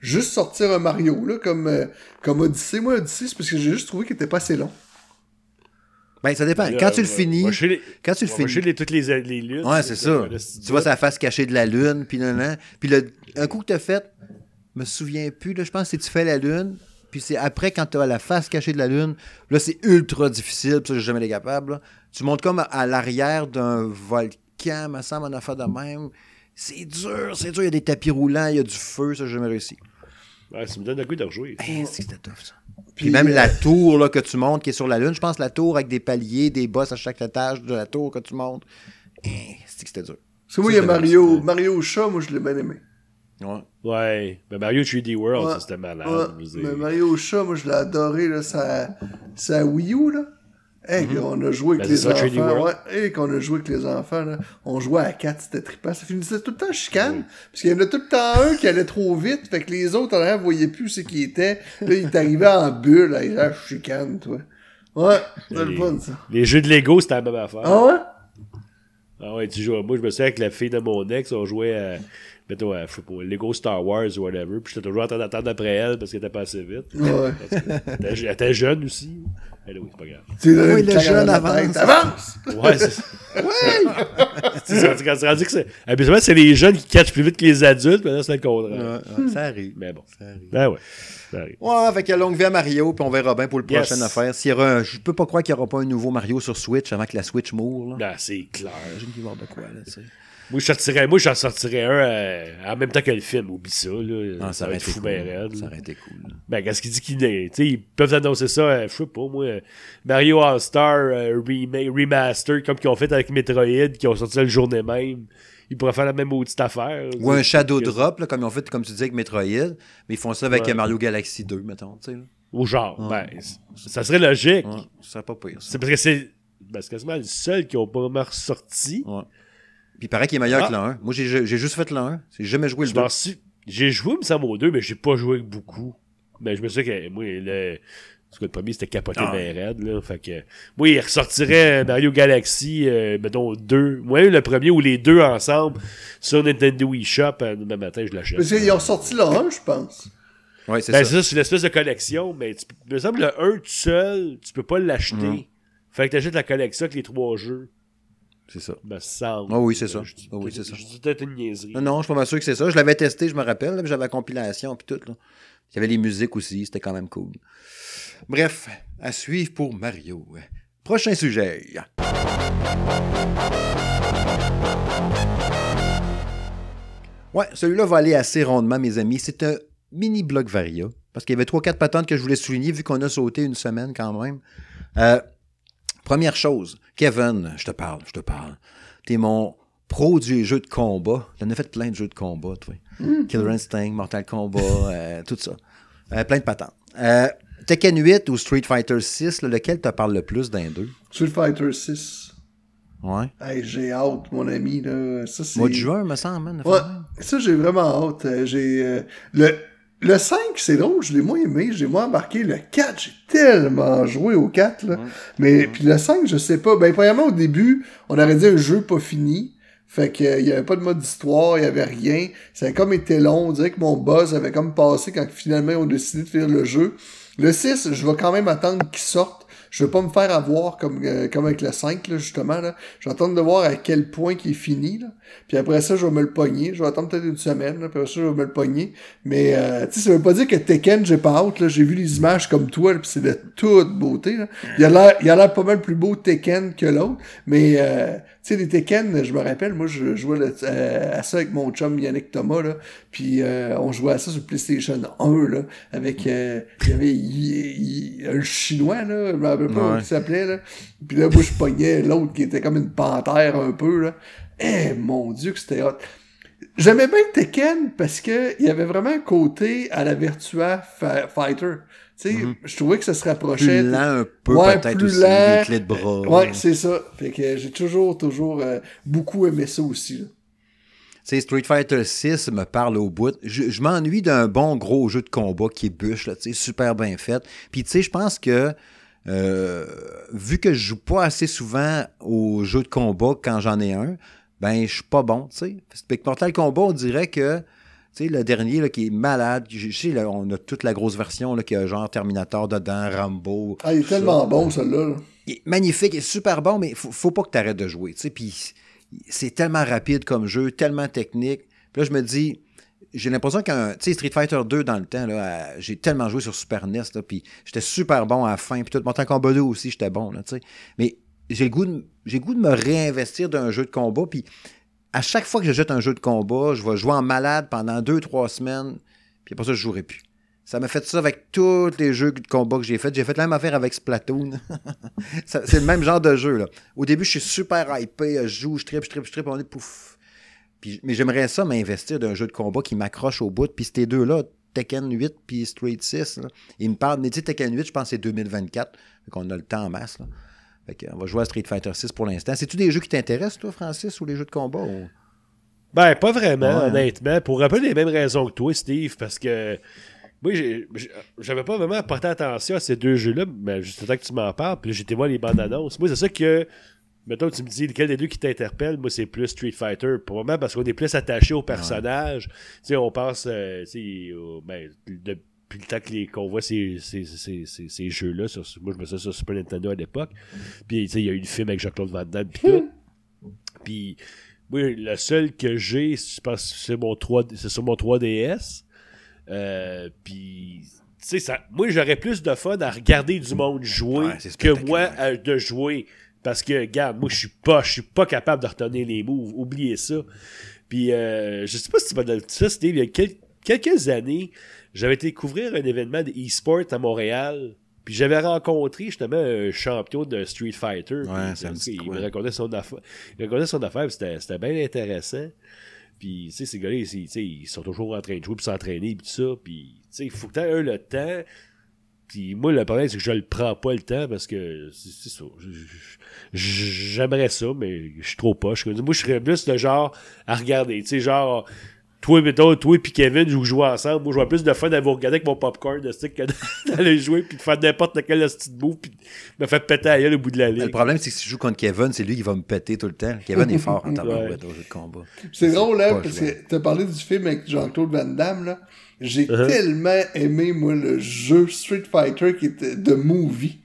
juste sortir un Mario, là, comme, euh, comme Odyssey, moi, Odyssey, c'est parce que j'ai juste trouvé qu'il était pas assez long. Ben, ça dépend. Là, Quand tu le finis, quand tu le finis. les, toutes les, les lunes. Ouais, c'est ça. Tu vois sa face cachée de la lune, puis là, là. Puis le, un coup que t'as fait, je me souviens plus, là, je pense que c'est tu fais la lune, puis c'est après quand t'as la face cachée de la lune, là c'est ultra difficile, puis ça j'ai jamais été capable. là. Tu montes comme à l'arrière d'un volcan, me semble, en affaire de même. C'est dur, c'est dur, il y a des tapis roulants, il y a du feu, ça j'ai jamais réussi. Ouais, ça me donne le goût de rejouer. Eh, c'est que c'était tough ça. Puis, Puis, même euh, la tour là, que tu montes qui est sur la lune, je pense la tour avec des paliers, des bosses à chaque étage de la tour que tu montes. Eh, c'est que c'était dur. Parce que moi, il y a c'est Mario. Mario Chat, moi, je l'ai bien aimé. Ouais. Ouais. Ben, Mario 3D World, Ouais. c'était malade. Ouais, mais Mario Chat, moi, je l'ai adoré, là, ça, ça Wii U, là. Hey, on a joué avec Ben, les c'est ça, 3D enfants. Ouais, hey, qu'on a joué avec les enfants, là. On jouait à 4, c'était trippant. Ça finissait tout le temps chicane. Parce qu'il y en a tout le temps un qui allait trop vite. Fait que les autres, en arrière, voyaient plus ce qui était. Là, il est arrivé en bulle. Là, il a chicane, toi. Ouais, c'est le Les- fun, ça. Les jeux de Lego, c'était la même affaire. Ah ouais? Ah ouais, tu joues. Moi, je me souviens avec la fille de mon ex, on jouait à, mettons, je sais pas, Lego Star Wars ou whatever. Puis j'étais toujours en train d'attendre après elle parce qu'elle était pas assez vite. Ouais. Elle était- jeune aussi. Elle, oui, c'est pas grave. Tu Oui, une le jeune avance. Avance! Ouais, c'est c'est ça. C'est c'est rendu que c'est. Habituellement, c'est les jeunes qui catchent plus vite que les adultes, mais là, c'est le contraire. Ouais, ouais, ça arrive. Mais bon. Ça arrive. Ben ouais. Ça arrive. Ouais, fait que longue vie à Mario, puis on verra bien pour le Yes. prochain affaire. S'il y aura un- je peux pas croire qu'il n'y aura pas un nouveau Mario sur Switch avant que la Switch moure. Là. Ben, c'est clair. J'imagine qu'il va de quoi, là, tu sais. Moi, je sortirais, moi, j'en sortirais un euh, en même temps que le film. Oublie ça, là. Ah, ça, aurait été fou, cool. ben raide. Ça aurait été cool. Ben, qu'est-ce qu'il dit qu'il est. Ils peuvent annoncer ça, euh, je sais pas, moi. euh, Mario All-Star euh, rema- Remaster, comme qu'ils ont fait avec Metroid, qui ont sorti ça le journée même. Ils pourraient faire la même maudite affaire. Ou un Shadow Que- Drop, là, comme ils ont fait, comme tu disais, avec Metroid. Mais ils font ça avec Ouais. euh, Mario Galaxy 2, mettons. Tu sais. Au genre, ben, ça serait logique. Ouais, ça serait pas pire. C'est parce que c'est. Ben, quasiment le seul qui ont pas vraiment ressorti. Ouais. Puis il paraît qu'il est meilleur Ah. que le 1. Moi, j'ai juste fait le 1. J'ai jamais joué le Je 2. m'en suis- J'ai joué, il me semble, aux deux, mais j'ai pas joué beaucoup. Mais je me souviens que moi, le, parce que le premier, c'était capoté Ah. ben raide, là. Fait que, moi, il ressortirait Mario Galaxy, euh, mettons, deux. Moi, le premier ou les deux ensemble sur Nintendo eShop, euh, demain matin, je l'achète. Qu'ils ont sorti le 1, je pense. Ouais, c'est Ben, ça. c'est ça, c'est une espèce de collection, mais tu, il me semble le 1 tout seul, tu peux pas l'acheter. Mhm. Fait que t'achètes la collection avec les trois jeux. C'est ça. Me semble. Ah oui, c'est ça. Je dis- Ah oui, c'est ça. Je dis peut-être une niaiserie. Non, non, je suis pas mal sûr que c'est ça. Je l'avais testé, je me rappelle. là, J'avais la compilation puis tout. Là. Il y avait les musiques aussi, c'était quand même cool. Bref, à suivre pour Mario. Prochain sujet. Ouais, celui-là va aller assez rondement, mes amis. C'est un mini blog Varia. Parce qu'il y avait trois, quatre patentes que je voulais souligner, vu qu'on a sauté une semaine quand même. Euh, première chose, Kevin, je te parle, je te parle. T'es mon pro du jeu de combat. T'en as fait plein de jeux de combat, toi. Killer Instinct, Mortal Kombat, euh, tout ça. Euh, plein de patentes. Euh, Tekken 8 ou Street Fighter 6, là, lequel te parle le plus d'un d'eux? Street Fighter 6. Ouais. Hey, j'ai hâte, mon ami, là. Ça. Mois de juin, me semble. hein, Ouais, ça, j'ai vraiment hâte. J'ai, le, le 5, c'est drôle, je l'ai moins aimé, j'ai moins embarqué. Le 4, j'ai tellement joué au 4, là. Mais, puis le 5, je sais pas. Ben, premièrement, au début, on aurait dit un jeu pas fini. Fait que, euh, il y avait pas de mode d'histoire, il y avait rien. Ça a comme été long. On dirait que mon buzz avait comme passé quand finalement on a décidé de faire le jeu. Le 6, je vais quand même attendre qu'il sorte. Je veux pas me faire avoir comme, euh, comme avec le 5, là, justement. Là. Attendre de voir à quel point il est fini. Là. Puis après ça, je vais me le pogner. Je vais attendre peut-être une semaine. Là, puis après ça, je vais me le pogner. Mais euh, tu sais, ça veut pas dire que Tekken, j'ai pas hâte. J'ai vu les images comme toi, là, puis c'est de toute beauté. Là. Il a l'air, pas mal plus beau Tekken que l'autre. Mais euh, sais, les Tekken, je me rappelle, moi, je jouais euh, à ça avec mon chum Yannick Thomas. Là, puis euh, on jouait à ça sur PlayStation 1 là, avec euh, il y avait il- il- un chinois là, je me rappelle pas comment il s'appelait là. Puis là, moi je pognais l'autre qui était comme une panthère un peu là. Eh mon dieu que c'était hot. J'aimais bien Tekken parce que il y avait vraiment un côté à la Virtua Fighter. Sais, Mhm. je trouvais que ça se rapprochait. Plus lent un peu, Ouais, peut-être plus aussi, lent. les clés de bras. Ouais, c'est ça. Fait que j'ai toujours, toujours euh, beaucoup aimé ça aussi. là. Tu sais, Street Fighter 6 me parle au bout. Je, je m'ennuie d'un bon gros jeu de combat qui est bûche, là, tu sais, super bien fait. Puis, tu sais, je pense que, euh, vu que je joue pas assez souvent aux jeux de combat quand j'en ai un, ben, je suis pas bon, tu sais. Mortal Kombat, on dirait que, tu sais, le dernier, là, qui est malade, je je sais, là, on a toute la grosse version, là, qui a genre Terminator dedans, Rambo. Ah, il est ça. tellement bon, celui-là. là. Il est magnifique, il est super bon, mais faut, faut pas que tu arrêtes de jouer. tu sais. Puis c'est tellement rapide comme jeu, tellement technique. Puis là, je me dis, j'ai l'impression qu'un. Tu sais, Street Fighter 2 dans le temps, là, j'ai tellement joué sur Super NES, là, puis j'étais super bon à la fin. Puis tout Mortal Kombat 2 aussi, j'étais bon, là, tu sais. Mais j'ai le goût de, j'ai le goût de me réinvestir d'un jeu de combat. Puis à chaque fois que je jette un jeu de combat, je vais jouer en malade pendant deux, trois semaines. Puis après ça, je jouerai plus. Ça m'a fait ça avec tous les jeux de combat que j'ai fait. J'ai fait la même affaire avec Splatoon. C'est le même genre de jeu. Là. Au début, je suis super hypé. Je joue, je tripe, je tripe, je tripe. On est pouf. Puis, mais j'aimerais ça m'investir d'un jeu de combat qui m'accroche au bout. Puis ces deux-là, Tekken 8 puis Street 6, là, ils me parlent. Mais tu sais, Tekken 8, je pense que c'est 2024. Fait qu'on a le temps en masse. Là. Fait qu'on va jouer à Street Fighter 6 pour l'instant. C'est-tu des jeux qui t'intéressent, toi, Francis, ou les jeux de combat? ou- Ben, pas vraiment, Ouais. honnêtement. Pour un peu les mêmes raisons que toi, Steve, parce que moi, j'avais pas vraiment porté attention à ces deux jeux-là, mais juste le temps que tu m'en parles, puis j'étais voir les bandes annonces. Moi, c'est ça que, mettons, tu me dis lequel des deux qui t'interpelle, moi, c'est plus Street Fighter. Pour moi, parce qu'on est plus attaché au personnage. Tu sais, on pense, euh, tu sais, ben, depuis le temps qu'on voit ces, ces, ces, ces, jeux-là, sur, moi, je me souviens sur Super Nintendo à l'époque. Puis, tu sais, il y a eu le film avec Jean-Claude Van Damme, puis tout. Puis, oui, le seul que j'ai, je pense que c'est mon 3 c'est sur mon 3DS. Euh, puis, tu sais, ça- moi, j'aurais plus de fun à regarder du monde jouer Ouais, que moi à- de jouer. Parce que, regarde, moi, je suis pas, je suis pas capable de retenir les moves. Oubliez ça. Puis, euh, je sais pas si tu vas dans ça, Steve, il y a quel- quelques années, j'avais été couvrir un événement de e-sport à Montréal. Puis j'avais rencontré justement un champion de Street Fighter. Ouais, ça me dit il me racontait son affaire. Il racontait son affaire, c'était c'était bien intéressant. Puis, tu sais, ces gars-là, ils, ils sont toujours en train de jouer puis s'entraîner puis tout ça. Puis, tu sais, il faut que tu aies le temps. Puis moi, le problème, c'est que je le prends pas le temps parce que c'est ça. J'aimerais ça, mais je suis trop poche. Moi, je serais plus le genre à regarder. Tu sais, genre, toi, mettons, toi et Kevin, vous jouez ensemble. Moi, je vois plus de fun à vous regarder avec mon popcorn de stick que d'aller jouer puis de faire n'importe quel petite move puis me faire péter à gueule au bout de la ligne. Le problème, c'est que si je joue contre Kevin, c'est lui qui va me péter tout le temps. Kevin est fort en tabarouette Ouais. au jeu de combat. C'est drôle, hein, pas parce que t'as parlé du film avec Jean-Claude Van Damme, là. J'ai Uh-huh. tellement aimé, moi, le jeu Street Fighter qui était de movie.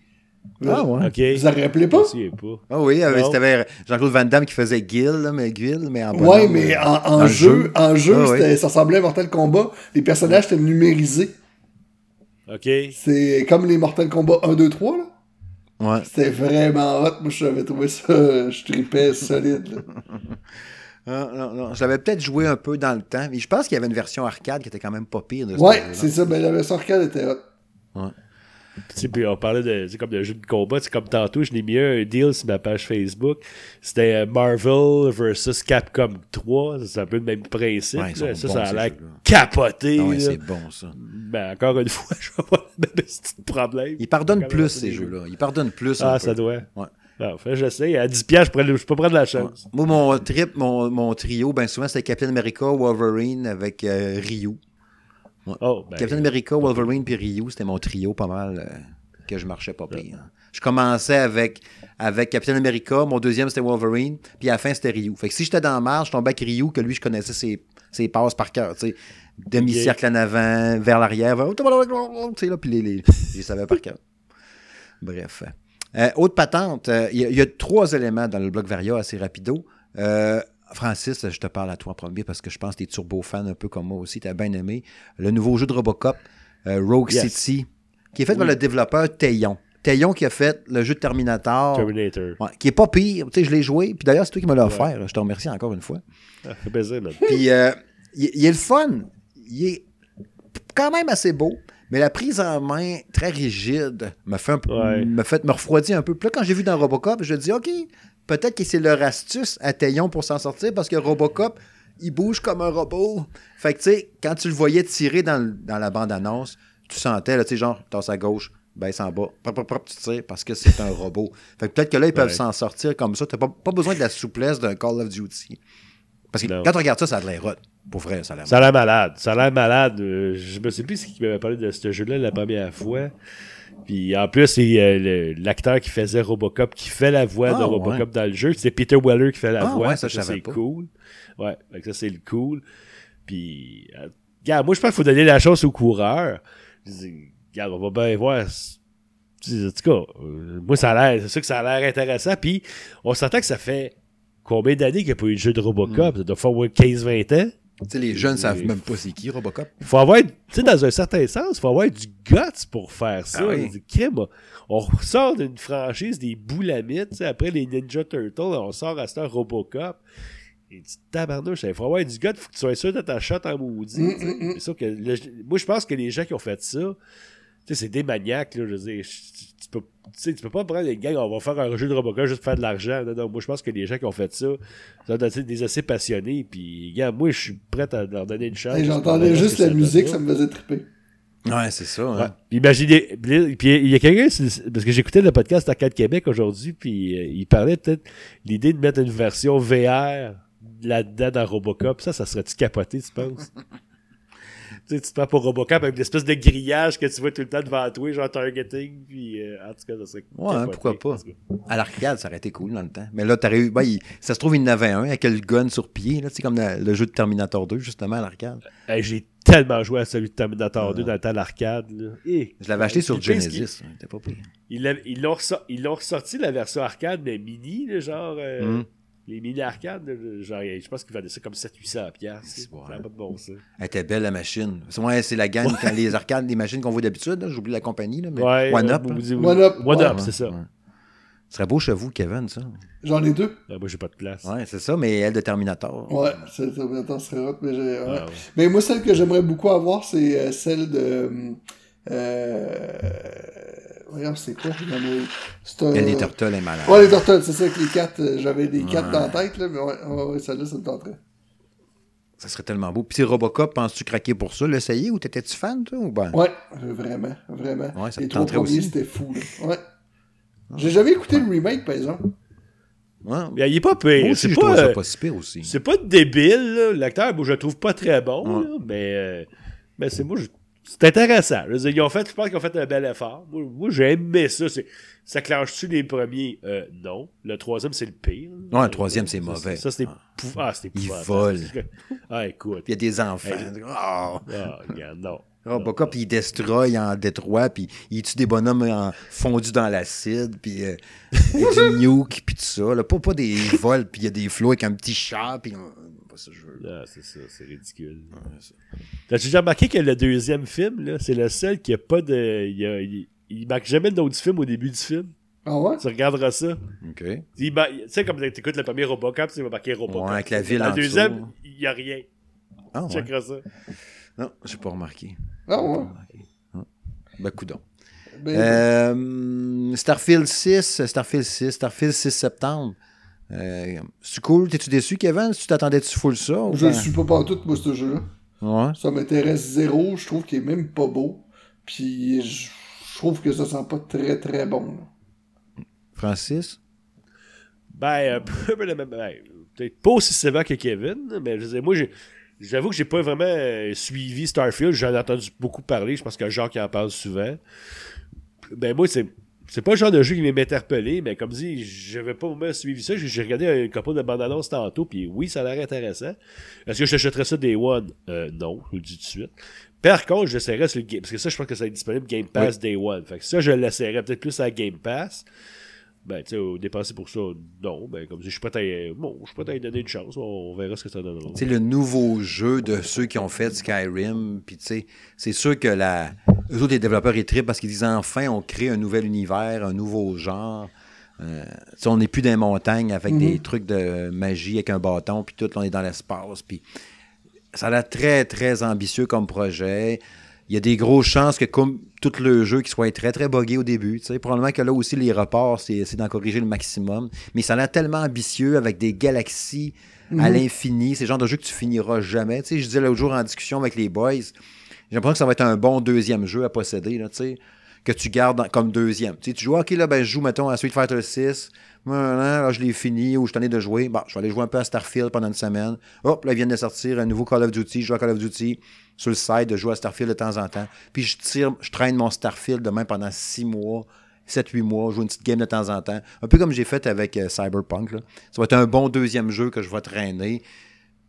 Ah ouais. Ok. Vous en rappelez Je pas? me souviens pas. Ah oui, euh, Non. c'était Jean-Claude Van Damme qui faisait Gil, là, mais Gil, mais en Ouais, bonhomme, mais euh, en, jeu, en jeu, Ah ça ressemblait à Mortal Kombat. Les personnages étaient numérisés. Ok. C'est comme les Mortal Kombat 1, 2, 3, là. Ouais. C'était vraiment hot. Moi, j'avais trouvé ça, je tripais solide, là. Ah, non, non. Je l'avais peut-être joué un peu dans le temps, mais je pense qu'il y avait une version arcade qui était quand même pas pire de ce Ouais, c'est ça. Ben, la version arcade était hot. Tu sais, puis on parlait de, comme de jeu de combat, c'est comme tantôt, je l'ai mis un deal sur ma page Facebook. C'était euh, Marvel versus Capcom 3. C'est un peu le même principe. Ouais, ils là. ça, bons, ça a l'air capoté. Ah ouais, c'est bon, ça. Ben, encore une fois, je vais avoir le petit problème. Il pardonne Quand plus, ces jeux-là. Il pardonne plus. Ah, peu. ça doit. Ouais. Non, fait, j'essaie. À 10$, piastres, je, je peux prendre la chance. Moi, mon trip, mon, mon trio, ben souvent, c'était Captain America, Wolverine avec euh, Ryu. Oh, ben, Captain America, Wolverine puis Ryu, c'était mon trio pas mal euh, que je marchais pas pire. Je commençais avec, avec Captain America, mon deuxième c'était Wolverine, puis à la fin c'était Ryu. Fait que si j'étais dans la marge, je tombais avec Ryu, que lui je connaissais ses, ses passes par cœur, tu sais. Demi-cercle en avant, vers l'arrière, tu sais, là, puis les, les, je les savais par cœur. Bref. Euh, autre patente, euh, il y, a- il y a trois éléments dans le bloc Varia assez rapido. Euh, Francis, je te parle à toi en premier parce que je pense que tu es turbo fan un peu comme moi aussi, tu as bien aimé. Le nouveau jeu de Robocop, euh, Rogue Yes. City, qui est fait par le développeur Taillon. Taillon qui a fait le jeu de Terminator, Terminator. ouais, qui est pas pire. Tu sais, je l'ai joué, puis d'ailleurs, c'est toi qui me l'as Ouais. offert. Je te remercie encore une fois. Ah. Puis, euh, il, il est le fun. Il est quand même assez beau, mais la prise en main très rigide me fait, un peu- Ouais. me fait me refroidir un peu. Puis là, quand j'ai vu dans Robocop, je dis, OK, peut-être que c'est leur astuce à Taillon pour s'en sortir parce que Robocop, il bouge comme un robot. Fait que, tu sais, quand tu le voyais tirer dans, le- dans la bande-annonce, tu sentais, là, tu sais, genre, tasse à gauche, baisse en bas, pop, pop, pop, tu tires parce que c'est un robot. Fait que peut-être que là, ils peuvent Ouais. s'en sortir comme ça. T'as pas, pas besoin de la souplesse d'un Call of Duty. Parce que Non. quand on regarde ça, ça a de l'air hot. Pour vrai, ça a l'air Ça a l'air malade. Ça a l'air malade. Euh, je me sais plus ce qui m'avait parlé de ce jeu-là la première fois. Puis en plus, c'est euh, l'acteur qui faisait Robocop, qui fait la voix Ah, de Robocop dans le jeu. C'est Peter Weller qui fait la Ah, voix. ouais, ça, ça, c'est cool. Ouais, que ça, c'est le cool. Puis, euh, regarde, moi, je pense qu'il faut donner la chance aux coureurs. Je dis, regarde, on va bien voir. En tout cas, euh, moi, ça a l'air, c'est sûr que ça a l'air intéressant. Puis, on s'entend que ça fait combien d'années qu'il n'y a pas eu de jeu de Robocop? Mm. Ça doit faire au moins 15-20 ans. Les jeunes savent même pas c'est qui Robocop. Il faut avoir, tu sais, dans un certain sens, il faut avoir du guts pour faire ça. Ah oui. On sort d'une franchise des boulamites, après les Ninja Turtles, on sort à cette heure Robocop. Et tu tabarnouche, il faut avoir du guts, il faut que tu sois sûr de ta shot en maudit. Mm, mm, mm. C'est sûr que le- moi, je pense que les gens qui ont fait ça, sais, c'est des maniaques, là, je veux dire. Tu peux, tu sais, tu peux pas prendre les gars, on va faire un jeu de Robocop juste pour faire de l'argent. Non, non, moi, je pense que les gens qui ont fait ça, ça doit être des assez passionnés. Puis, gars, moi, je suis prêt à leur donner une chance. J'entendais juste la musique, ça me faisait triper. Ouais, c'est ça. hein. Ouais. Puis Imaginez, puis il y a quelqu'un, parce que j'écoutais le podcast Arcade Québec aujourd'hui, puis euh, il parlait peut-être l'idée de mettre une version VR là-dedans dans Robocop. Ça, ça serait-tu capoté, tu penses? tu sais, tu te prends pour Robocop avec l'espèce de grillage que tu vois tout le temps devant toi, genre targeting, puis euh, en tout cas, ça serait Ouais, capoté, pourquoi pas. À l'arcade, ça aurait été cool dans le temps. Mais là, t'aurais eu. Ben, il- ça se trouve, il y en avait un avec le gun sur pied, là, tu sais, comme le, le jeu de Terminator 2, justement, à l'arcade. Hey, J'ai tellement joué à celui de Terminator 2 Ouais. dans le temps de l'arcade. Eh, Je l'avais acheté sur c'est qu'il- Genesis. hein, C'était pas pire. Ils l'ont ressor- ils l'ont ressorti la version arcade, mais mini, là, genre. euh, Mm. Les mini arcades, genre, je pense qu'ils vendaient ça comme 700-800$. piastres. C'est bon, Ça n'a pas de bon sens. Elle était belle, la machine. C'est ouais, c'est la gang, quand les arcades, les machines qu'on voit d'habitude. là, J'oublie la compagnie, là, mais Ouais, One Up. vous- là. vous- One Up, One ouais. Up, c'est ça. Ouais. Ce serait beau chez vous, Kevin, ça. J'en ai deux. Ah, moi, j'ai pas de place. Ouais, c'est ça, mais elle de Terminator. Ouais, c'est ça maintenant serait hot, mais j'ai. ouais. Ah, ouais. Mais moi, celle que j'aimerais beaucoup avoir, c'est euh, celle de. Euh... Voyons, c'est quoi? Il y en a- C'est un... Elle, les Turtles, est malade. Ouais, les Turtles, c'est ça, avec les quatre. euh, J'avais des quatre Ouais. dans la tête, là, mais ouais, ouais, ouais, celle-là, ça me tenterait. Ça serait tellement beau. Puis Robocop, penses-tu craquer pour ça, l'essayer, ou t'étais-tu fan, toi, ou ben? Ouais, vraiment, vraiment. Ouais, ça les te trois tenterait premiers, aussi. c'était fou, là. Ouais. J'ai jamais écouté le remake, par exemple. Ouais. Il est pas pire. C'est je pas, trouve ça euh, pas si pire aussi. c'est pas débile, là. L'acteur, moi, je le trouve pas très bon, Ouais. là, mais, euh, mais c'est moi, je- c'est intéressant. Je veux dire, ils ont fait, je pense qu'ils ont fait un bel effort. Moi, moi, j'ai aimé ça. Ça clenche-tu les premiers? Euh, non. Le troisième, c'est le pire. Ouais, le troisième, c'est mauvais. Ça, c'est Ah. pou- ah, c'est Il épouvantable. vole. Ah, écoute. Puis il y a des enfants. Hey. Ah! Ah, regarde, non. Robocop, il destroy en Détroit, puis il tue des bonhommes en fondus dans l'acide, puis euh, du nuke, puis tout ça. Là. Pas, pas des vols, puis il y a des flots avec un petit chat, puis... pas. Ah, c'est ça, c'est ridicule. T'as déjà remarqué que le deuxième film, c'est le seul qui a pas de. Il, a- il, il marque jamais le nom du film au début du film? Ah ouais? Tu regarderas ça. OK. Tu sais, comme t'écoutes le premier Robocop, il va marquer Robocop. Ouais, avec la ville en le deuxième, il n'y a rien. Ah, ouais. Checkeras ça. Non, j'ai pas remarqué. Ah ouais? Ben, coudon. Ben, Euh, Starfield 6, Starfield 6, Starfield 6 septembre. Euh, c'est cool. T'es-tu déçu, Kevin? Si tu t'attendais-tu full ça? ou je le ben- suis pas partout, moi, ce jeu-là. Ouais. Ça m'intéresse zéro. Je trouve qu'il est même pas beau. Puis je trouve que ça sent pas très très bon. là. Francis? Ben, euh, ben, peut-être pas aussi sévère que Kevin, mais je veux dire, moi, j'ai- j'avoue que j'ai pas vraiment euh, suivi Starfield. J'en ai entendu beaucoup parler. Je pense que Jacques en parle souvent. Ben, moi, c'est. C'est pas le genre de jeu qui m'a interpellé, mais comme dit, j'avais pas vraiment suivi ça. J'ai regardé un couple de bandes annonces tantôt, puis oui, ça a l'air intéressant. Est-ce que je t'achèterais ça Day One? Euh, Non, je vous le dis tout de suite. Par contre, j'essaierais sur le Game Parce que ça, je pense que ça va être disponible Game Pass Day One. Fait que ça, je l'essaierais peut-être plus à Game Pass. Ben, tu sais, euh, dépenser pour ça, non. Ben, comme si je suis prêt à, bon, je suis prêt à y donner une chance. On, on verra ce que ça donnera. C'est le nouveau jeu de ceux qui ont fait Skyrim. Puis, tu sais, c'est sûr que la... eux autres, les développeurs, ils trippent parce qu'ils disent enfin, on crée un nouvel univers, un nouveau genre. Euh, tu on n'est plus dans les montagnes avec des trucs de magie avec un bâton, puis tout, là, on est dans l'espace. Puis, ça a l'air très, très ambitieux comme projet. Il y a des grosses chances que, comme tout le jeu, qu'il soit très, très buggé au début. tu sais. Probablement que là aussi, les reports, c'est d'en corriger le maximum. Mais ça a l'air tellement ambitieux avec des galaxies à l'infini. C'est le genre de jeu que tu finiras jamais. Tu sais, je disais l'autre jour en discussion avec les boys, J'ai l'impression que ça va être un bon deuxième jeu à posséder, là, tu sais, que tu gardes comme deuxième. Tu tu joues, OK, là, ben, je joue, mettons, à Street Fighter 6. Là, je l'ai fini ou je t'en ai de jouer. Bon, je vais aller jouer un peu à Starfield pendant une semaine. Hop, là, ils viennent de sortir un nouveau Call of Duty. Je joue à Call of Duty sur le site, de jouer à Starfield de temps en temps. Puis je tire, je traîne mon Starfield de même pendant six mois. 7-8 mois, jouer une petite game de temps en temps. Un peu comme j'ai fait avec euh, Cyberpunk. là. Ça va être un bon deuxième jeu que je vais traîner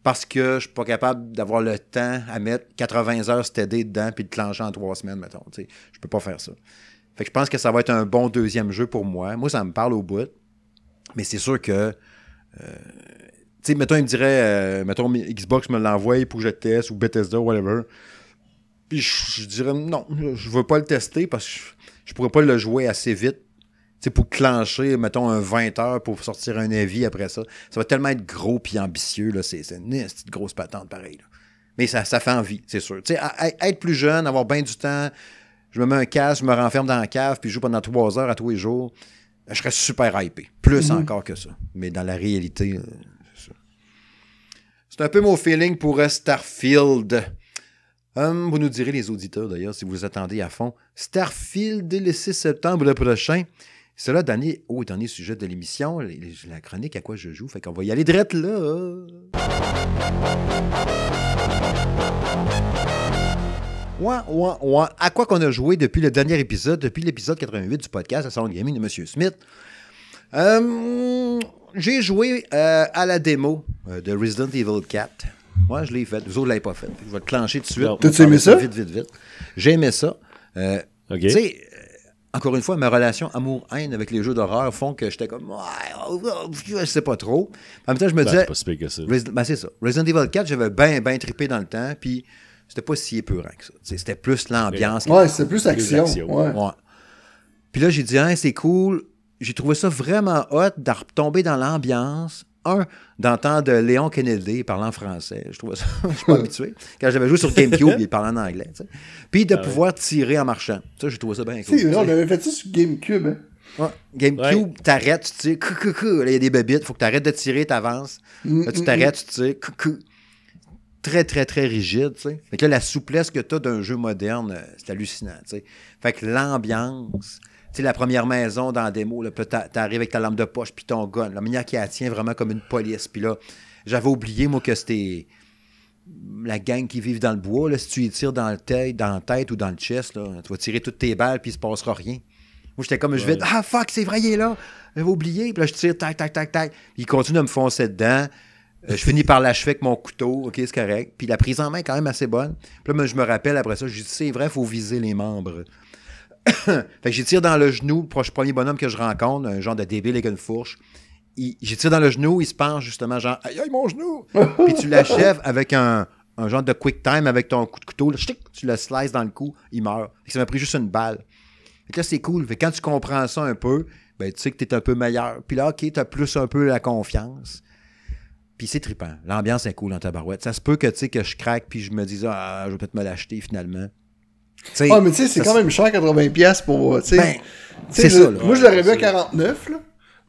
parce que je suis pas capable d'avoir le temps à mettre 80 heures steady dedans puis de clencher en trois semaines, mettons. Sais, je peux pas faire ça. Fait que je pense que ça va être un bon deuxième jeu pour moi. Moi, ça me parle au bout. Mais c'est sûr que. euh, tu sais, mettons, il me dirait, euh, mettons, Xbox me l'envoie pour que je teste ou Bethesda, whatever. Puis je, je dirais non, je veux pas le tester parce que je, je pourrais pas le jouer assez vite. Pour clencher, mettons, un 20 heures pour sortir un avis après ça. Ça va tellement être gros puis ambitieux, là. C'est une petite grosse patente, pareil, là. Mais ça, ça fait envie, c'est sûr. Être plus jeune, avoir bien du temps, je me mets un casque, je me renferme dans la cave, puis je joue pendant trois heures à tous les jours, je serais super hypé. Plus encore que ça. Mais dans la réalité, euh, c'est ça. C'est un peu mon feeling pour euh, Starfield. Hum, vous nous direz, les auditeurs, d'ailleurs, si vous attendez à fond. Starfield, dès le 6 septembre le prochain. C'est là, dernier, au dernier sujet de l'émission, la chronique à quoi je joue. Fait qu'on va y aller direct là. Ouais, ouais, ouais. À quoi qu'on a joué depuis le dernier épisode, depuis l'épisode 88 du podcast à Sound Gaming de M. Smith. Euh, j'ai joué euh, à la démo euh, de Resident Evil 4. Moi, je l'ai fait. Vous autres, ne l'avez pas fait. Je vais te clencher tout de suite. T'as-tu aimé ça? Vite, vite, vite. J'ai aimé ça. Euh, OK. Tu sais, encore une fois, ma relation amour-haine avec les jeux d'horreur font que j'étais comme, ouais, je sais pas trop. En même temps, je me Ben, disais, c'est pas si pire que ça. Resi- ben, c'est ça. Resident Evil 4, j'avais bien, bien trippé dans le temps, puis c'était pas si épeurant que ça. C'était plus l'ambiance. Ouais, c'est plus action. action. Ouais. Ouais. Puis là, j'ai dit, hein, c'est cool. J'ai trouvé ça vraiment hot de retomber dans l'ambiance. Un, d'entendre Léon Kennedy parler en français. Je trouvais ça, je suis pas habitué. Quand j'avais joué sur GameCube, il parlait en anglais. tu sais. Puis de pouvoir tirer en marchant. Ça, j'ai trouvé ça bien cool. On tu avait fait ça sur GameCube. Hein. Ouais. GameCube, t'arrêtes, tu tires, cou, cou, cou. Là, il y a des bébites, faut que t'arrêtes de tirer, t'avances. Mm, Là, tu t'arrêtes, tu tires, cou, cou. Très, très, très rigide, tu sais. Fait que là, la souplesse que t'as d'un jeu moderne, euh, c'est hallucinant, tu sais. Fait que l'ambiance, tu sais, la première maison dans la démo, là, t'arrives avec ta lampe de poche puis ton gun, la manière qui la tient vraiment comme une police. Puis là, j'avais oublié, moi, que c'était la gang qui vivent dans le bois, là, si tu y tires dans, le tête, dans la tête ou dans le chest, là, tu vas tirer toutes tes balles puis il se passera rien. Moi, j'étais comme, je vais, ah fuck, c'est vrai, il est là. J'avais oublié. Puis là, je tire, tac, tac, tac, tac. Il continue à me foncer dedans. Euh, je finis par l'achever avec mon couteau. OK, c'est correct. Puis la prise en main est quand même assez bonne. Puis là, moi, je me rappelle après ça, je dis, c'est vrai, il faut viser les membres. fait que j'y tire dans le genou, le proche- premier bonhomme que je rencontre, un genre de débile avec une fourche. J'y tire dans le genou, il se penche justement, genre, aïe, aïe, mon genou. Puis tu l'achèves avec un, un genre de quick time avec ton coup de couteau. là, tu le slices dans le cou, il meurt. Fait que ça m'a pris juste une balle. Fait que là, c'est cool. Fait que quand tu comprends ça un peu, ben, tu sais que tu es un peu meilleur. Puis là, OK, tu as plus un peu la confiance. Puis c'est trippant. L'ambiance est cool dans ta barouette. Ça se peut que, tu sais, que je craque puis je me dise, ah, je vais peut-être me l'acheter finalement. Ouais, mais tu sais, c'est quand même cher, 80$$ piastres pour. euh, Tu sais, Ben, ça, là. Moi, je l'aurais vu à c'est- 49, là.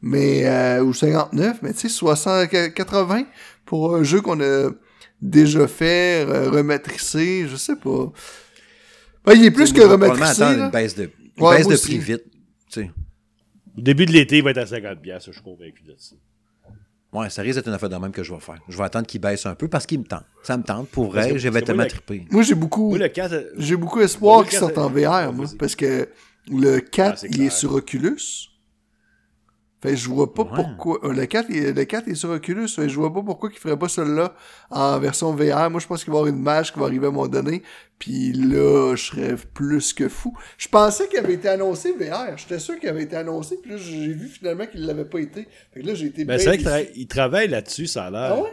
Mais, euh, ou 59, mais tu sais, 60, 80 pour un jeu qu'on a déjà fait, euh, rematricé, je sais pas. Ben, il est plus que rematricé, attendre une baisse de, une Ouais, baisse de prix vite. Tu sais. Au début de l'été, il va être à 50$, piastres, je suis convaincu de ça. Ouais, ça risque d'être une affaire de même que je vais faire. Je vais attendre qu'il baisse un peu parce qu'il me tente. Ça me tente. Pour vrai, que- je vais parce que tellement moi, trippé. Moi, j'ai beaucoup, Moi, le 4, j'ai beaucoup espoir qu'il sorte en c'est- VR, moi, parce que le 4, Ah, c'est il est sur Oculus. Fait je vois pas Ouais. pourquoi. euh, Le 4, il, le 4 est sur Oculus. Fait je vois pas pourquoi il ferait pas celui-là en version VR. Moi, je pense qu'il va y avoir une match qui va arriver à un moment donné. Puis là, je serais plus que fou. Je pensais qu'il avait été annoncé VR. J'étais sûr qu'il avait été annoncé. Puis là, j'ai vu finalement qu'il l'avait pas été. Fait que là, j'ai été ben, c'est vrai qu'il tra- travaille là-dessus, ça a l'air. Ah ouais?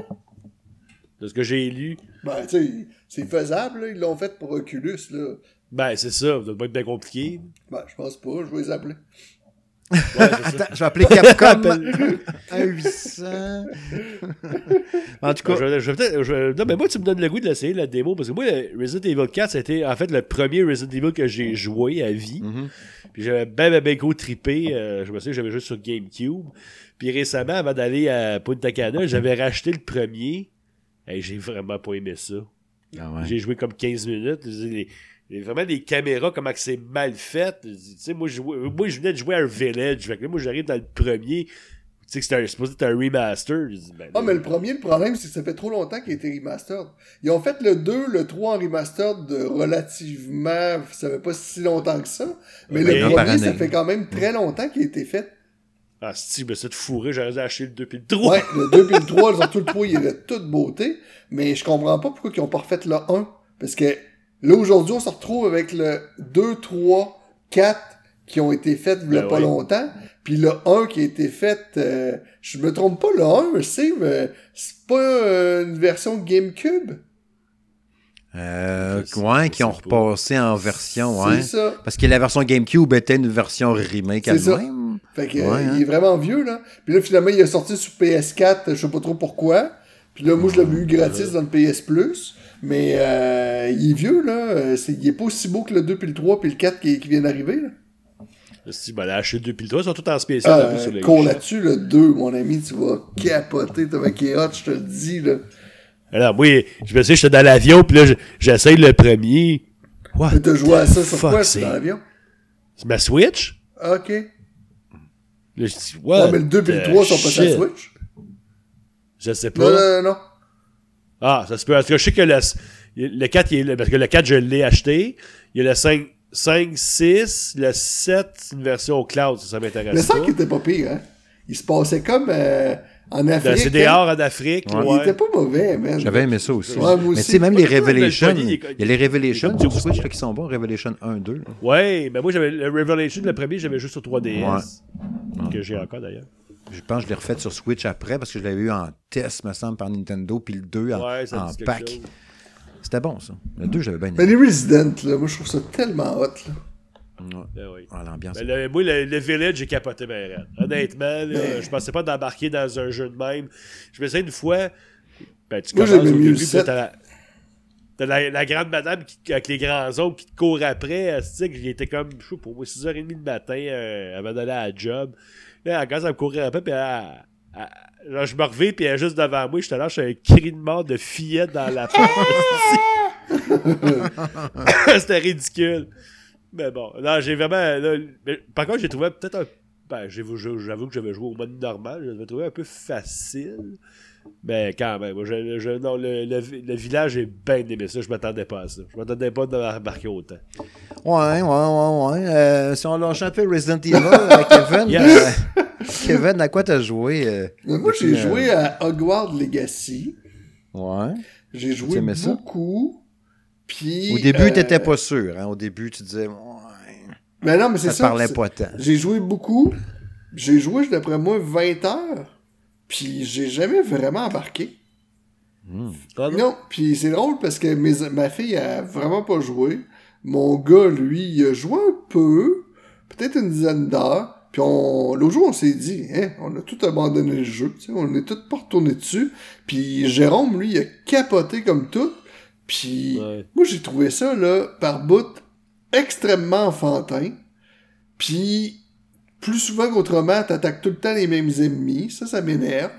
De ce que j'ai lu. Ben, tu sais, c'est faisable, là. Ils l'ont fait pour Oculus, là. Ben, c'est ça, ça doit pas être bien compliqué. Ben, je pense pas. Je vais les appeler. Ouais. Attends, je vais appeler Capcom à 800. en tout cas, je vais- je je non, mais moi, tu me donnes le goût de l'essayer, la démo, parce que moi, le Resident Evil 4, c'était en fait le premier Resident Evil que j'ai joué à vie. Mhm. Puis j'avais ben, ben, ben gros trippé. euh, je me souviens que j'avais joué sur GameCube. Puis récemment, avant d'aller à Punta Cana, j'avais racheté le premier. Et j'ai vraiment pas aimé ça. Ah ouais. J'ai joué comme 15 minutes. Les- les- vraiment des caméras, comment que c'est mal fait. Tu sais, moi, je, moi, je venais de jouer à un Village. Fait que là, moi, j'arrive dans le premier. Tu sais que c'était un- supposé être un remaster. Ben, Ah, mais le premier, le problème, c'est que ça fait trop longtemps qu'il a été remastered. Ils ont fait le 2, le 3 en remastered de relativement, ça fait pas si longtemps que ça. Mais le premier, ça fait quand même très longtemps qu'il a été fait. Ah, si, je me suis fourré, j'aurais dû acheter le 2 puis le 3. Ouais, le 2 puis le 3, surtout le 3, il est de toute beauté. Mais je comprends pas pourquoi ils ont pas refait le 1. Parce que là, aujourd'hui, on se retrouve avec le 2, 3, 4 qui ont été faits il y a Ben pas oui. longtemps. Puis le 1 qui a été fait, euh, je me trompe pas, le 1, je sais, mais c'est pas euh, une version GameCube? Euh, ouais, qui ont repassé en version, ouais. C'est ça. Parce que la version GameCube était une version remake C'est ça. elle-même. Fait que, Ouais, euh, hein. il est vraiment vieux, là. Puis là, finalement, il est sorti sur PS4, je sais pas trop pourquoi. Puis là, moi, je l'avais eu gratis dans le PS Plus. Mais euh, il est vieux, là. Euh, il est pas aussi beau que le 2 puis le 3 puis le 4 qui, qui vient d'arriver, là. Si, ben, là, acheter le 2 puis le 3, ils sont tous en spécial. sur Euh, eShop. là-dessus, le 2, mon ami, tu vas capoter. T'as qui hot, je te le dis, là. Alors, moi, je me sais, j'étais dans l'avion, puis là, j'essaye le premier. What? Mais t'as joué à ça sur quoi, dans l'avion? C'est ma Switch? Ah, Ok. Ouais, Là, je dis, what? mais le 2 puis le the 3 sont pas sur la? Switch? Je sais pas. non, non, non. Ah, ça se peut. En tout cas, je sais que le, le 4, il est, parce que le 4, je l'ai acheté. Il y a le 5, 5 6, le 7, c'est une version cloud, ça, ça m'intéresse Le 5 pas. était pas pire, hein. Il se passait comme euh, en Afrique. CDR hein. en Afrique, Ouais. Il était pas mauvais, man. J'avais aimé ça aussi. Ouais, Mais tu sais, même les Revelations, il y a les Revelations du Switch là, qui sont bons? Revelation 1, 2. là. Ouais, mais moi, j'avais le Revelation, le premier, j'avais juste sur 3DS. Que j'ai encore d'ailleurs. Je pense que je l'ai refait sur Switch après parce que je l'avais eu en test, me semble, par Nintendo, puis le 2 en, Ouais, en pack. C'était bon, ça. Le 2, j'avais bien Mais aimé. les Resident, là, moi, je trouve ça tellement hot, là. Ouais. Ben oui. Ah, L'ambiance. Ben, le- moi, le, le Village, j'ai capoté ma raide. Honnêtement, là, Ben- je pensais pas d'embarquer dans un jeu de même. Je me souviens une fois, ben, tu Moi, commences j'aimais au mieux début, t'as la, t'as la, la grande madame qui, avec les grands ongles qui te court après. J'étais comme, je sais pas, moi, 6h30 le matin, euh, elle m'a donné à la job. Là, elle commence à me courir après, puis elle- elle- genre, je me reviens, puis elle est juste devant moi. J'étais là, j'ai un cri de mort de fillette dans la porte. C'était ridicule. Mais bon, non, j'ai vraiment. là, mais par contre, j'ai trouvé peut-être un. Ben, j'avoue que j'avais joué au mode normal. Je l'avais trouvé un peu facile. Mais quand même, moi, je- je- non, le, le- le village, j'ai bien aimé ça. Je m'attendais pas à ça. Je m'attendais pas de m'embarquer autant. Ouais, ouais, ouais, ouais. Euh, si on lâche un peu Resident Evil, euh, Kevin, Yes. euh, Kevin, à quoi t'as joué? euh, moi, j'ai euh, joué à Hogwarts Legacy. Ouais. J'ai joué beaucoup. Puis. Au début, euh, t'étais pas sûr. Hein? Au début, tu disais, ouais, Mais non, mais c'est ça ça. parlait pas tant. J'ai joué beaucoup. J'ai joué, d'après moi, 20 heures. Puis j'ai jamais vraiment embarqué. Ah, non? Puis c'est drôle parce que mes- ma fille a vraiment pas joué. Mon gars, lui, il a joué un peu, peut-être une dizaine d'heures. Puis on, l'autre jour, on s'est dit, hein, on a tout abandonné le jeu, tu sais, on est tout pas retourné dessus. Puis Jérôme, lui, il a capoté comme tout. Puis Ouais. moi, j'ai trouvé ça, là, par bout, extrêmement enfantin. Puis plus souvent qu'autrement, t'attaques tout le temps les mêmes ennemis. Ça, ça m'énerve.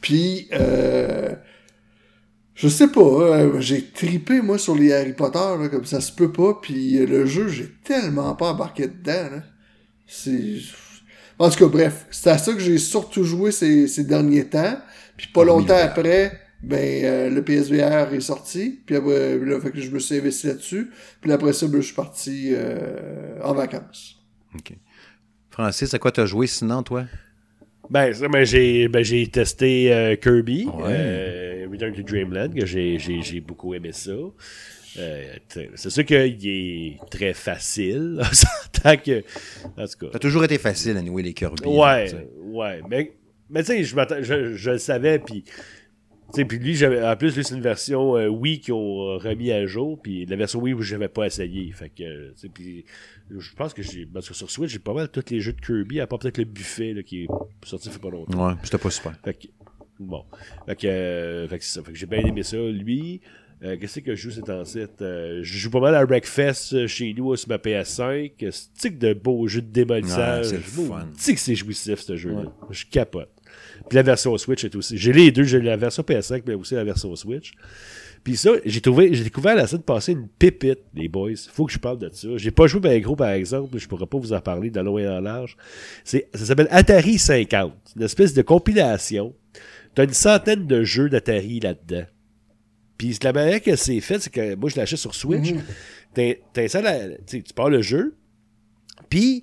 Puis, euh, je sais pas, euh, j'ai tripé, moi, sur les Harry Potter, là, comme ça se peut pas. Puis euh, le jeu, j'ai tellement pas embarqué dedans, là. C'est... En tout cas, bref, c'est à ça que j'ai surtout joué ces, ces derniers temps. Puis pas longtemps après, ben, euh, le PSVR est sorti. Puis après, là, fait que je me suis investi là-dessus. Puis après ça, ben, je suis parti euh, en vacances. Francis, à quoi t'as joué sinon, toi? Ben, ça, ben, j'ai ben, j'ai testé euh, Kirby, Ouais. euh, Return to Dreamland, que j'ai- j'ai j'ai beaucoup aimé ça. Euh, c'est sûr qu'il est très facile, s'entend que... En tout cas, Ça a toujours été facile à nouer les Kirby. hein, Ouais, sais. ouais. Mais, mais tu sais, je, je, je le savais, puis. Sais, puis lui, j'avais, en plus, lui, c'est une version euh, Wii qu'ils ont remis à jour, puis la version Wii, je n'avais pas essayé. Fait que, euh, puis je pense que j'ai. Parce que sur Switch, j'ai pas mal tous les jeux de Kirby, à part peut-être le buffet, là, qui est sorti il fait pas longtemps. Ouais, c'était pas super. Fait que, bon. Fait que, euh, fait que c'est ça. Fait que j'ai bien aimé ça. Lui, euh, qu'est-ce que je joue cet ancêtre? Euh, je joue pas mal à Wreckfest euh, chez nous euh, sur ma PS5. C'est de beaux jeux de démolissage. Ouais, c'est le fun. Que c'est jouissif, ce jeu-là. Je capote. Puis la version Switch est aussi. J'ai les deux, j'ai la version PS5, mais aussi la version Switch. Puis ça, j'ai trouvé, j'ai découvert la semaine passée une pépite, les boys. Faut que je parle de ça. J'ai pas joué bien gros, par exemple, je pourrais pas vous en parler de et en large. C'est, ça s'appelle Atari 50. Une espèce de compilation. T'as une centaine de jeux d'Atari là-dedans. Puis la manière que c'est fait, c'est que moi, je l'achète sur Switch. Tu sais, tu pars le jeu. Puis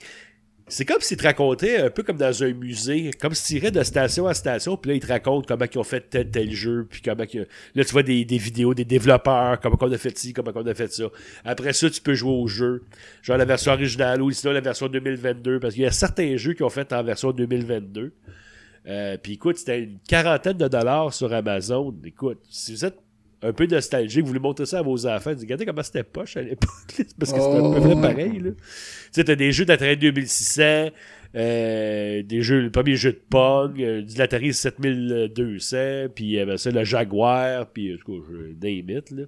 c'est comme s'il te racontait un peu comme dans un musée, comme s'il irait de station à station, puis là, il te raconte comment ils ont fait tel tel jeu, puis comment que, là, tu vois des, des vidéos des développeurs, comment on a fait ci, comment on a fait ça. Après ça, tu peux jouer au jeu, genre la version originale ou sinon la version 2022, parce qu'il y a certains jeux qui ont fait en version 2022. Euh, puis écoute, c'était une quarantaine de dollars sur Amazon. Écoute, si vous êtes un peu nostalgique, vous voulez montrer ça à vos enfants, dites, regardez comment c'était poche à l'époque, parce que c'était un peu Oh, vrai pareil. Là. Tu sais, t'as des jeux d'Atari 2600, euh, des jeux, le premier jeu de Pong, euh, du Atari 7200, puis euh, ben, ça, le Jaguar, puis en tout cas, je name it, là.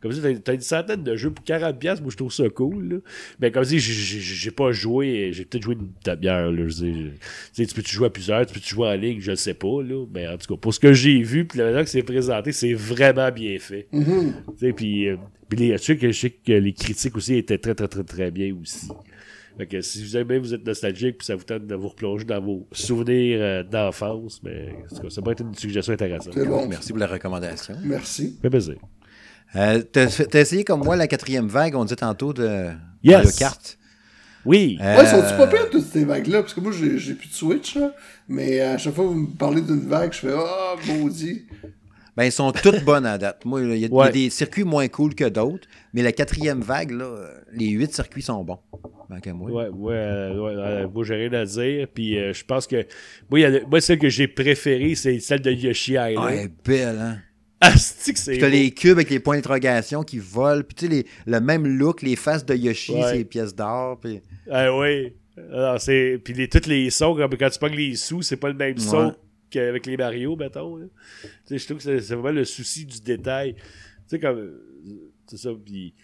Comme ça, t'as, t'as une centaine de jeux pour 40$, piastres, moi je trouve ça cool, là. Mais comme si j'ai, j'ai, j'ai pas joué, j'ai peut-être joué une demi-heure, là, je sais, tu peux-tu jouer à plusieurs, tu peux-tu jouer en ligne, je sais pas, là. Mais en tout cas, pour ce que j'ai vu, puis la manière que c'est présenté, c'est vraiment bien fait. Mhm. Tu sais, puis, euh, puis les, tu sais que je sais que les critiques aussi étaient très, très, très, très bien aussi. Fait que si vous aimez, vous êtes nostalgique, puis ça vous tente de vous replonger dans vos souvenirs euh, d'enfance, mais en tout cas, ça peut être une suggestion intéressante. C'est bon. Merci pour la recommandation. Merci. Fait plaisir. Euh, T'as essayé comme moi la quatrième vague, on dit tantôt de Yes. Kart. Oui. Euh, Ouais, sont-tu pas pires toutes ces vagues-là? Parce que moi, j'ai j'ai plus de Switch, là. Mais à chaque fois que vous me parlez d'une vague, je fais Ah, maudit. Ben, ils sont toutes bonnes à date. Moi, il y, a- il y a Ouais. des circuits moins cool que d'autres, mais la quatrième vague, là, les huit circuits sont bons. Ben, moi. Ouais, ouais, euh, ouais, moi j'ai rien à dire. Puis euh, je pense que. Moi, il y a- moi, celle que j'ai préférée, c'est celle de Yoshi Ah, elle Island. est belle, hein? Ah, c'est t'as les cubes avec les points d'interrogation qui volent, puis tu sais, le même look, les faces de Yoshi, Ouais. c'est les pièces d'or, puis... Ah oui. Alors, c'est... Puis les, tous les sons, comme quand tu pognes les sous, c'est pas le même son Ouais. Qu'avec les Mario, mettons. là. Sais, je trouve que c'est, vraiment le souci du détail. Tu sais, comme. C'est ça, puis.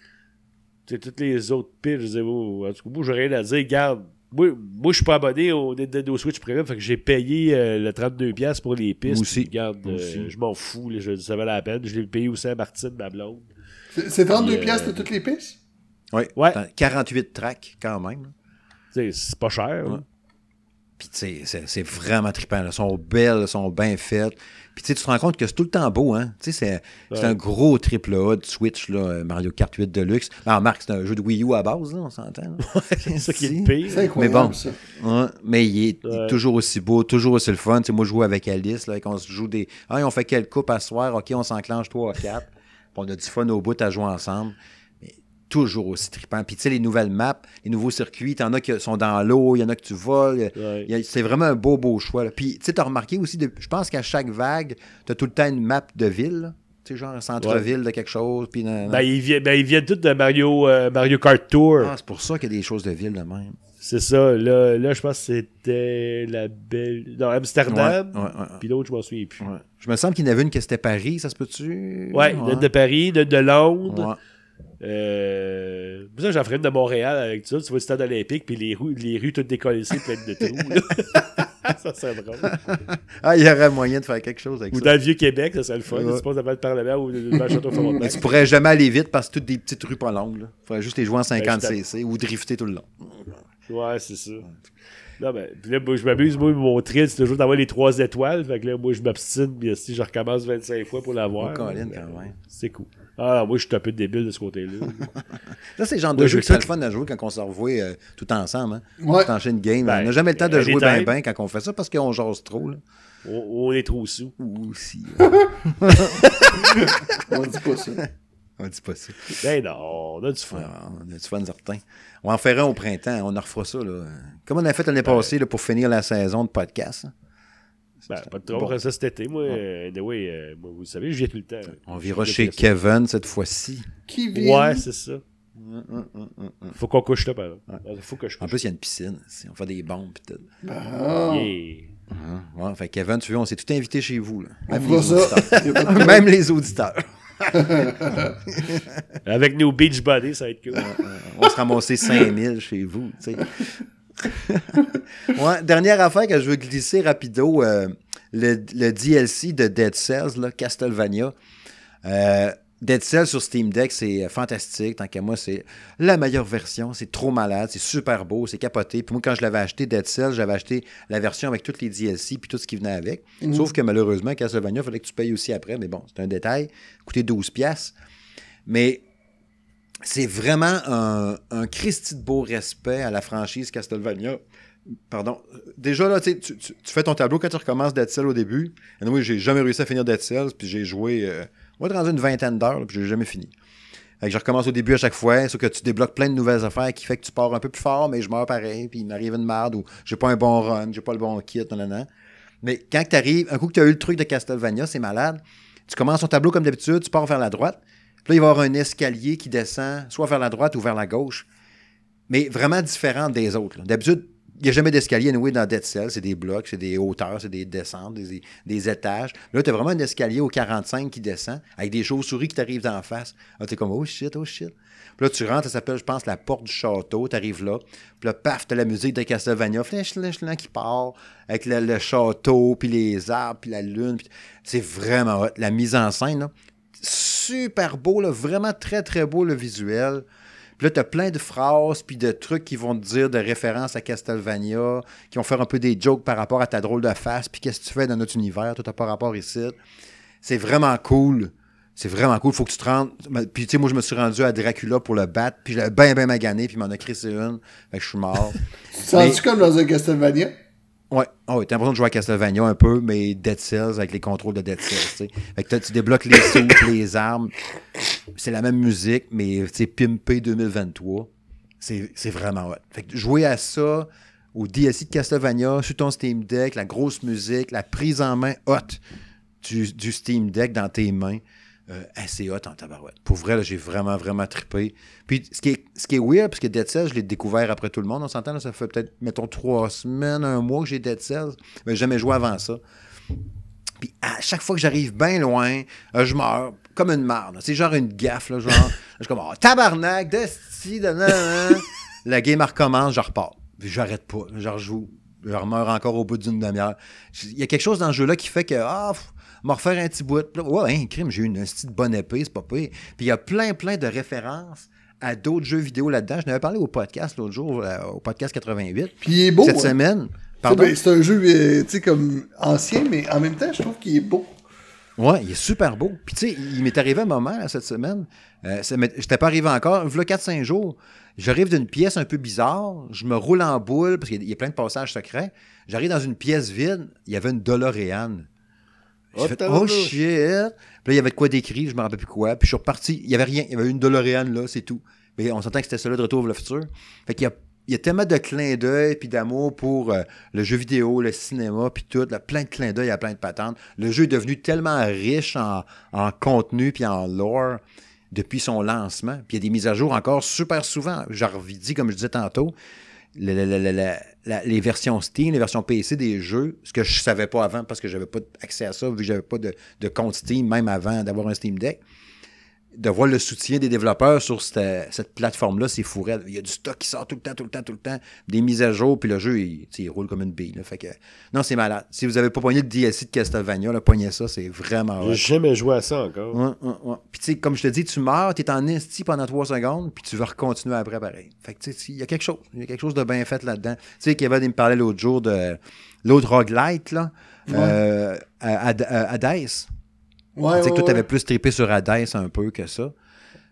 Tu sais, toutes les autres piles, je disais, oh, en tout cas, moi, j'ai rien à dire. Garde. Moi, moi je suis pas abonné au Nintendo Switch Premium, fait que j'ai payé euh, le 32$ pour les pistes. Moi aussi. puis Garde, Moi euh, je m'en fous, là, je, ça valait la peine. Je l'ai payé aussi à Martine, ma blonde. C'est c'est 32$ Puis, euh, piastres de toutes les pistes? Oui, Ouais. 48 tracks, quand même. C'est pas cher. Ouais. là. Puis, tu sais, c'est- vraiment trippant. Elles sont belles, elles sont bien faites. Puis, tu sais, tu te rends compte que c'est tout le temps beau, hein. Tu sais, c'est Ouais. un gros triple A de Switch, là, Mario Kart 8 Deluxe. Alors, Marc, c'est un jeu de Wii U à base, là, on s'entend. C'est ça qui est pire. C'est incroyable, Mais bon. ça. Ouais, mais il est, il est toujours aussi beau, toujours aussi le fun. Tu sais, moi, je joue avec Alice, là, quand on se joue des. Ah, on fait quelle coupe à soir? OK, on s'enclenche 3 à 4. Puis on a du fun au bout à jouer ensemble. Toujours aussi trippant. Puis, tu sais, les nouvelles maps, les nouveaux circuits, t'en as qui sont dans l'eau, il y en a que tu voles. Ouais. C'est vraiment un beau, beau choix. là. Puis, tu sais, t'as remarqué aussi, de- je pense qu'à chaque vague, t'as tout le temps une map de ville. là. Tu sais, genre un centre-ville de quelque chose. Puis, nan, nan. Ben, ils viennent, ben, tous de Mario, euh, Mario Kart Tour. Ah, c'est pour ça qu'il y a des choses de ville de même. C'est ça. Là, là, je pense que c'était la belle. Non, Amsterdam. Ouais, ouais. Puis l'autre, je m'en souviens plus. Je me semble qu'il y en avait une qui c'était Paris, ça se peut-tu? Ouais, de Paris, de Londres. Euh... Ça, j'en ferais une de Montréal avec ça. Tu vois le stade olympique, puis les rues, les rues toutes décollées, pleines de trous. ça, c'est drôle. Ah, il y aurait moyen de faire quelque chose avec Ou ça. dans le Vieux-Québec, ça serait le fun. Ouais. Tu passes devant le Parlement ou devant le Château Mais tu pourrais jamais aller vite parce que toutes des petites rues pas longues. Il faudrait juste les jouer en 50 Ben, cc ou drifter tout le long. Ouais, c'est ça. Non, ben, là, moi, je m'amuse, moi, mon thrill, c'est toujours d'avoir les trois étoiles. Fait que là, moi, je m'obstine, puis si je recommence 25 fois pour l'avoir. Oh, ben. C'est cool. Ah, moi, je suis un peu débile de ce côté-là. Ça, c'est le genre de Ouais, jeu je qui le fun à jouer quand on se revoit euh, tout ensemble. Hein? Ouais. T'enchaînes une game. Ben, on n'a jamais le temps de euh, jouer bien bien quand on fait ça parce qu'on jase trop. Là. on, on est trop sous. Ou aussi. On dit pas ça. on dit pas ça. Ben non, on a du fun. Ah, on a du fun certain. On en ferait un au printemps. On en refera ça. Là. Comme on a fait l'année passée là, pour finir la saison de podcast. hein. Ben, pas de trop. On fera ça cet été. Moi, euh, anyway, euh, moi, vous savez, je viens tout le temps. On vira chez. Kevin cette fois-ci. Qui vient? Ouais, c'est ça. Faut qu'on couche là, par exemple. Faut que je En couche. plus, il y a une piscine. On fait des bombes. pis tout. Ah, Yeah. Ouais, fait que Kevin, tu veux, on s'est tout invité chez vous. Là. Même, les ça. auditeurs. Même les. Avec nos beach bodies, ça va être cool. On va se ramasser 5000 chez vous. tu sais. ouais, dernière affaire que je veux glisser rapido. euh, le, le DLC de Dead Cells, là, Castlevania. Euh, Dead Cells sur Steam Deck, c'est fantastique. Tant qu'à moi, c'est la meilleure version. C'est trop malade, c'est super beau, c'est capoté. Puis moi, quand je l'avais acheté, Dead Cells, j'avais acheté la version avec toutes les DLC puis tout ce qui venait avec. Sauf que malheureusement, Castlevania, il fallait que tu payes aussi après. Mais bon, c'est un détail. Coûtait 12 pièces. Mais c'est vraiment un, un de beau respect à la franchise Castlevania. Pardon. Déjà, là, tu, fais ton tableau quand tu recommences Dead Cells au début. Et moi, j'ai jamais réussi à finir Dead Cells, puis j'ai joué, euh, moi, rendu une vingtaine d'heures, puis j'ai jamais fini. Fait que je recommence au début à chaque fois, sauf que tu débloques plein de nouvelles affaires qui fait que tu pars un peu plus fort, mais je meurs pareil, puis il m'arrive une merde, ou j'ai pas un bon run, j'ai pas le bon kit, non, non. Mais quand tu arrives, un coup que tu as eu le truc de Castlevania, c'est malade. Tu commences ton tableau comme d'habitude, tu pars vers la droite. Là, il va y avoir un escalier qui descend, soit vers la droite ou vers la gauche. Mais vraiment différent des autres. D'habitude, il n'y a jamais d'escalier anyway, dans Dead Cell. C'est des blocs, c'est des hauteurs, c'est des descentes, des, étages. Là, tu as vraiment un escalier au 45 qui descend avec des chauves-souris qui t'arrivent d'en face. Là, tu es comme, oh shit, oh shit. Puis là, tu rentres, ça s'appelle, je pense, la porte du château. Tu arrives là. Puis là, paf, tu la musique de Castlevania. Flash, flash, qui part avec le, château, puis les arbres, puis la lune. C'est vraiment. La mise en scène, là, super beau, là, vraiment très, très beau le visuel. Puis là, tu as plein de phrases puis de trucs qui vont te dire de référence à Castlevania, qui vont faire un peu des jokes par rapport à ta drôle de face, puis qu'est-ce que tu fais dans notre univers, tout n'a pas rapport ici. C'est vraiment cool. C'est vraiment cool. Faut que tu te rendes. Puis, tu sais, moi, je me suis rendu à Dracula pour le battre, puis je l'ai bien, bien magané, puis il m'en a crissé une. Fait que je suis mort. Tu te sens-tu comme dans un Castlevania? Ouais, oh, t'as l'impression de jouer à Castlevania un peu, mais Dead Cells avec les contrôles de Dead Cells. Fait que tu débloques les sauts, les armes. C'est la même musique, mais sais, pimpé 2023. C'est c'est vraiment hot. Fait que jouer à ça, au DLC de Castlevania, sur ton Steam Deck, la grosse musique, la prise en main hot du, du Steam Deck dans tes mains, euh, assez hot en tabarouette. Pour vrai, là, j'ai vraiment, vraiment trippé. Puis, ce qui est, ce qui est weird, parce que Dead Cells, je l'ai découvert après tout le monde, on s'entend, là, ça fait peut-être, mettons, trois semaines, un mois que j'ai Dead Cells, mais j'ai jamais joué avant ça. Puis à chaque fois que j'arrive bien loin, euh, je meurs comme une marde. là. C'est genre une gaffe, là, genre. je suis comme, oh, tabarnak, de sti, de nan, nan. La game recommence, je repars. Puis j'arrête pas. Je rejoue. Je remeurs encore au bout d'une demi-heure. Il y a quelque chose dans ce jeu-là qui fait que, ah, pff, me refaire un petit bout. Là, ouais, un crime, j'ai eu une petite bonne épée, c'est pas pire. Puis il y a plein, plein de références à d'autres jeux vidéo là-dedans. Je n'avais parlé au podcast l'autre jour, euh, au podcast 88. Puis il est beau. Cette hein. semaine. Ben, C'est un jeu, euh, tu sais, comme ancien, mais en même temps, je trouve qu'il est beau. Ouais, il est super beau. Puis tu sais, il m'est arrivé un moment là, cette semaine. Euh, ça m'est- J'étais pas arrivé encore. Il y a 4-5 jours. J'arrive d'une pièce un peu bizarre. Je me roule en boule parce qu'il y a- il y a plein de passages secrets. J'arrive dans une pièce vide. Il y avait une DeLorean. J'ai Oh, fait, oh shit. Puis là, il y avait de quoi d'écrit. Je me rappelle plus quoi. Puis je suis reparti. Il y avait rien. Il y avait une DeLorean là, c'est tout. Mais on s'entend que c'était celui de Retour vers le futur. Fait qu'il y a il y a tellement de clins d'œil puis d'amour pour euh, le jeu vidéo, le cinéma, puis tout. là, plein de clins d'œil à plein de patentes. Le jeu est devenu tellement riche en, en contenu puis en lore depuis son lancement. Puis il y a des mises à jour encore super souvent. J'en revis, comme je disais tantôt, les versions Steam, les versions PC des jeux, ce que je savais pas avant parce que j'avais pas accès à ça, vu que j'avais pas de, de compte Steam, même avant d'avoir un Steam Deck de voir le soutien des développeurs sur cette, cette plateforme-là, c'est fou raide. Il y a du stock qui sort tout le temps, tout le temps, tout le temps, des mises à jour, puis le jeu, il, roule comme une bille. là. Fait que, non, c'est malade. Si vous avez pas pogné le DLC de Castlevania, là, pognez ça, c'est vraiment. J'ai jamais joué à ça encore. Ouais, ouais, ouais. Puis, tu sais, comme je te dis, tu meurs, tu es en esti pendant trois secondes, puis tu vas recontinuer après pareil. Fait que, tu sais, il y a quelque chose. Il y a quelque chose de bien fait là-dedans. Tu sais, Kevin, il me parlait l'autre jour de l'autre roguelite, là, euh, à, à, à- à Dice. Ouais, Tu sais que toi, plus trippé sur Hades un peu que ça.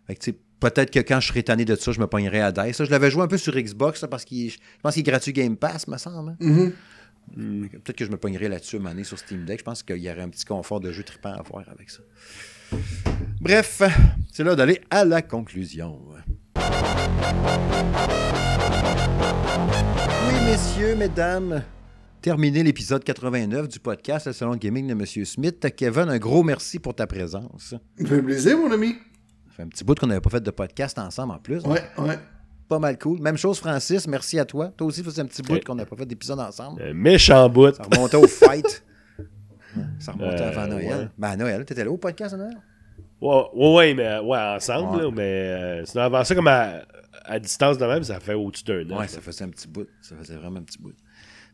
Fait que, tu sais, peut-être que quand je serais tanné de ça, je me pognerais à je l'avais joué un peu sur Xbox, là, parce qu'il je pense qu'il est gratuit Game Pass, me semble. hein. Mhm. Fait que Peut-être que je me pognerais là-dessus année sur Steam Deck. Je pense qu'il y aurait un petit confort de jeu trippant à avoir avec ça. Bref, c'est l'heure d'aller à la conclusion. Oui, messieurs, mesdames, terminé l'épisode 89 du podcast Le Salon de Gaming de M. Smith. Kevin, un gros merci pour ta présence. Ça me fait plaisir, mon ami. Ça fait un petit bout qu'on n'avait pas fait de podcast ensemble en plus. Ouais, ouais. Pas mal cool. Même chose, Francis, merci à toi. Toi aussi, ça faisait un petit bout Ouais. qu'on n'a pas fait d'épisode ensemble. Un méchant bout. Ça remontait au fight. Ça remontait Euh, avant Noël. ouais. Ben, à Noël, t'étais là au podcast à Noël? Ouais, ouais, ouais, mais ouais, ensemble, Ouais. là, mais euh, sinon, avant ça, comme à, à distance de même, ça fait au-dessus d'un an. Ouais, ça faisait un petit bout. Ça faisait vraiment un petit bout.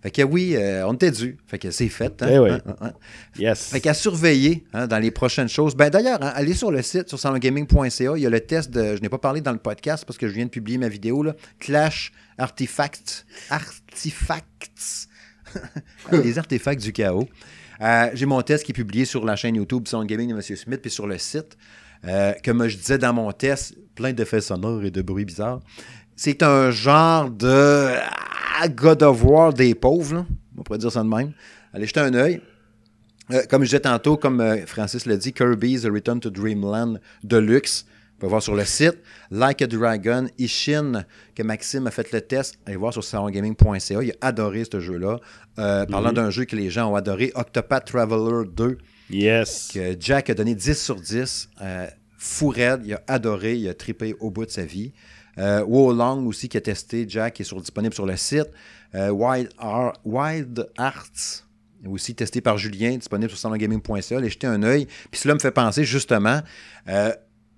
Fait que oui, euh, on était dû. Fait que c'est fait. hein. Eh oui. Hein, hein. Yes. Fait qu'à surveiller dans les prochaines choses. Ben d'ailleurs, allez sur le site, sur salongaming.ca. Il y a le test de. Je n'ai pas parlé dans le podcast parce que je viens de publier ma vidéo, là. Clash Artifacts. Artifacts. les artefacts du chaos. Euh, J'ai mon test qui est publié sur la chaîne YouTube Salon Gaming de M. Smith, puis sur le site. Euh, comme je disais dans mon test, plein d'effets sonores et de bruits bizarres. C'est un genre de ah, God of War des pauvres, là. on pourrait dire ça de même. Allez jeter un œil. Euh, comme je disais tantôt, comme euh, Francis l'a dit, Kirby's Return to Dreamland Deluxe. Vous pouvez voir sur le site. Like a Dragon, Ishin, que Maxime a fait le test. Allez voir sur salongaming.ca. Il a adoré ce jeu-là. Euh, Parlant d'un jeu que les gens ont adoré, Octopath Traveler 2, Yes. que Jack a donné 10 sur 10. Euh, fou raide, il a adoré, il a trippé au bout de sa vie. Euh, Wolong aussi qui a testé, Jack qui est sur, disponible sur le site. Euh, Wild, Ar- Wild Arts, aussi testé par Julien, disponible sur salongaming.ca. Allez jeter un œil. Puis cela me fait penser justement, euh,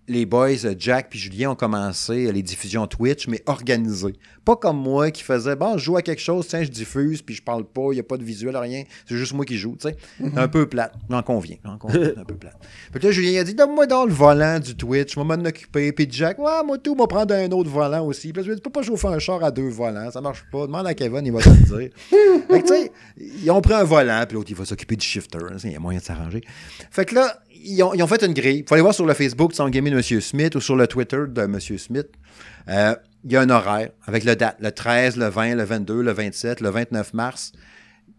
les boys, euh, Jack puis Julien ont commencé euh, les diffusions Twitch, mais organisées. Pas comme moi qui faisais, bon, je joue à quelque chose, tiens, je diffuse, puis je parle pas, il n'y a pas de visuel, rien. C'est juste moi qui joue, tu sais. Un peu plate. J'en conviens. J'en conviens, un peu plate. Puis là, Julien a dit, donne-moi dans le volant du Twitch, je vais m'en occuper. Puis Jack, ouais, moi tout, moi prendre un autre volant aussi. Puis là, je lui ai dit, tu peux pas chauffer un char à deux volants, ça marche pas. Demande à Kevin, il va te le dire. fait que, tu sais, ils ont pris un volant, puis l'autre, il va s'occuper du shifter. Il y a moyen de s'arranger. Fait que là, ils ont, ils ont fait une grille. Il faut aller voir sur le Facebook de Gaming de M. Smith ou sur le Twitter de M. Smith. Euh, il y a un horaire avec le date, le 13, le 20, le 22, le 27, le 29 mars.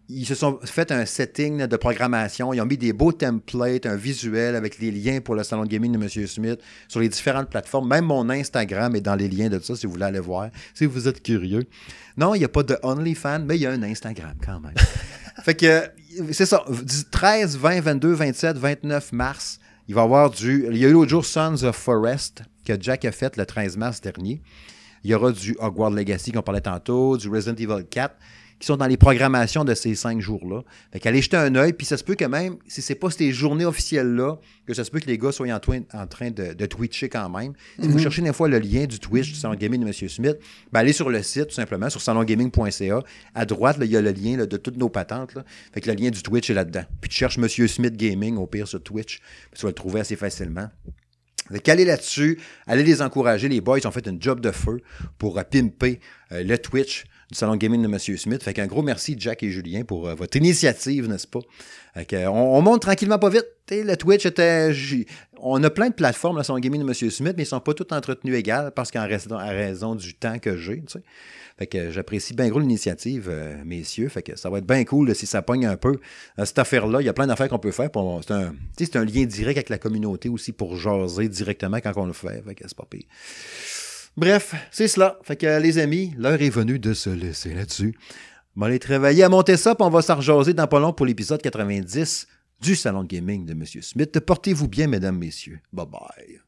Ils se sont fait un setting de programmation. Ils ont mis des beaux templates, un visuel avec les liens pour le salon de gaming de M. Smith sur les différentes plateformes. Même mon Instagram est dans les liens de ça si vous voulez aller voir, si vous êtes curieux. Non, il n'y a pas de OnlyFans, mais il y a un Instagram quand même. fait que c'est ça. Du 13, 20, 22, 27, 29 mars, il va y avoir du. Il y a eu l'autre jour Sons of Forest que Jack a fait le 13 mars dernier. Il y aura du Hogwarts Legacy qu'on parlait tantôt, du Resident Evil 4 qui sont dans les programmations de ces cinq jours-là. Fait qu'allez jeter un œil, puis ça se peut que même, si c'est pas ces journées officielles-là, que ça se peut que les gars soient en, train- en train de, de twitcher quand même. Si vous cherchez une fois le lien du Twitch du Salon Gaming de M. Smith, ben allez sur le site, tout simplement, sur salongaming.ca. À droite, il y a le lien là, de toutes nos patentes. Là. Fait que le lien du Twitch est là-dedans. Puis tu cherches M. Smith Gaming, au pire, sur Twitch. Puis tu vas le trouver assez facilement. Fait qu'allez là-dessus, allez les encourager. Les boys ont fait une job de feu pour euh, pimper euh, le Twitch du Salon Gaming de M. Smith. Fait qu'un gros merci, Jack et Julien, pour euh, votre initiative, n'est-ce pas? Fait euh, on, on monte tranquillement pas vite. T'sais, le Twitch était. On a plein de plateformes, le Salon Gaming de M. Smith, mais ils sont pas toutes entretenues égales parce qu'en raison, du temps que j'ai. Fait que j'apprécie bien gros l'initiative, euh, messieurs. Fait que ça va être bien cool si ça pogne un peu. Euh, cette affaire-là, il y a plein d'affaires qu'on peut faire. C'est un, lien direct avec la communauté aussi pour jaser directement quand on le fait. Fait que pas. Bref, c'est cela. Fait que les amis, l'heure est venue de se laisser là-dessus. On va aller travailler à monter ça, puis on va s'en dans pas long pour l'épisode 90 du Salon de Gaming de M. Smith. Portez-vous bien, mesdames, messieurs. Bye bye.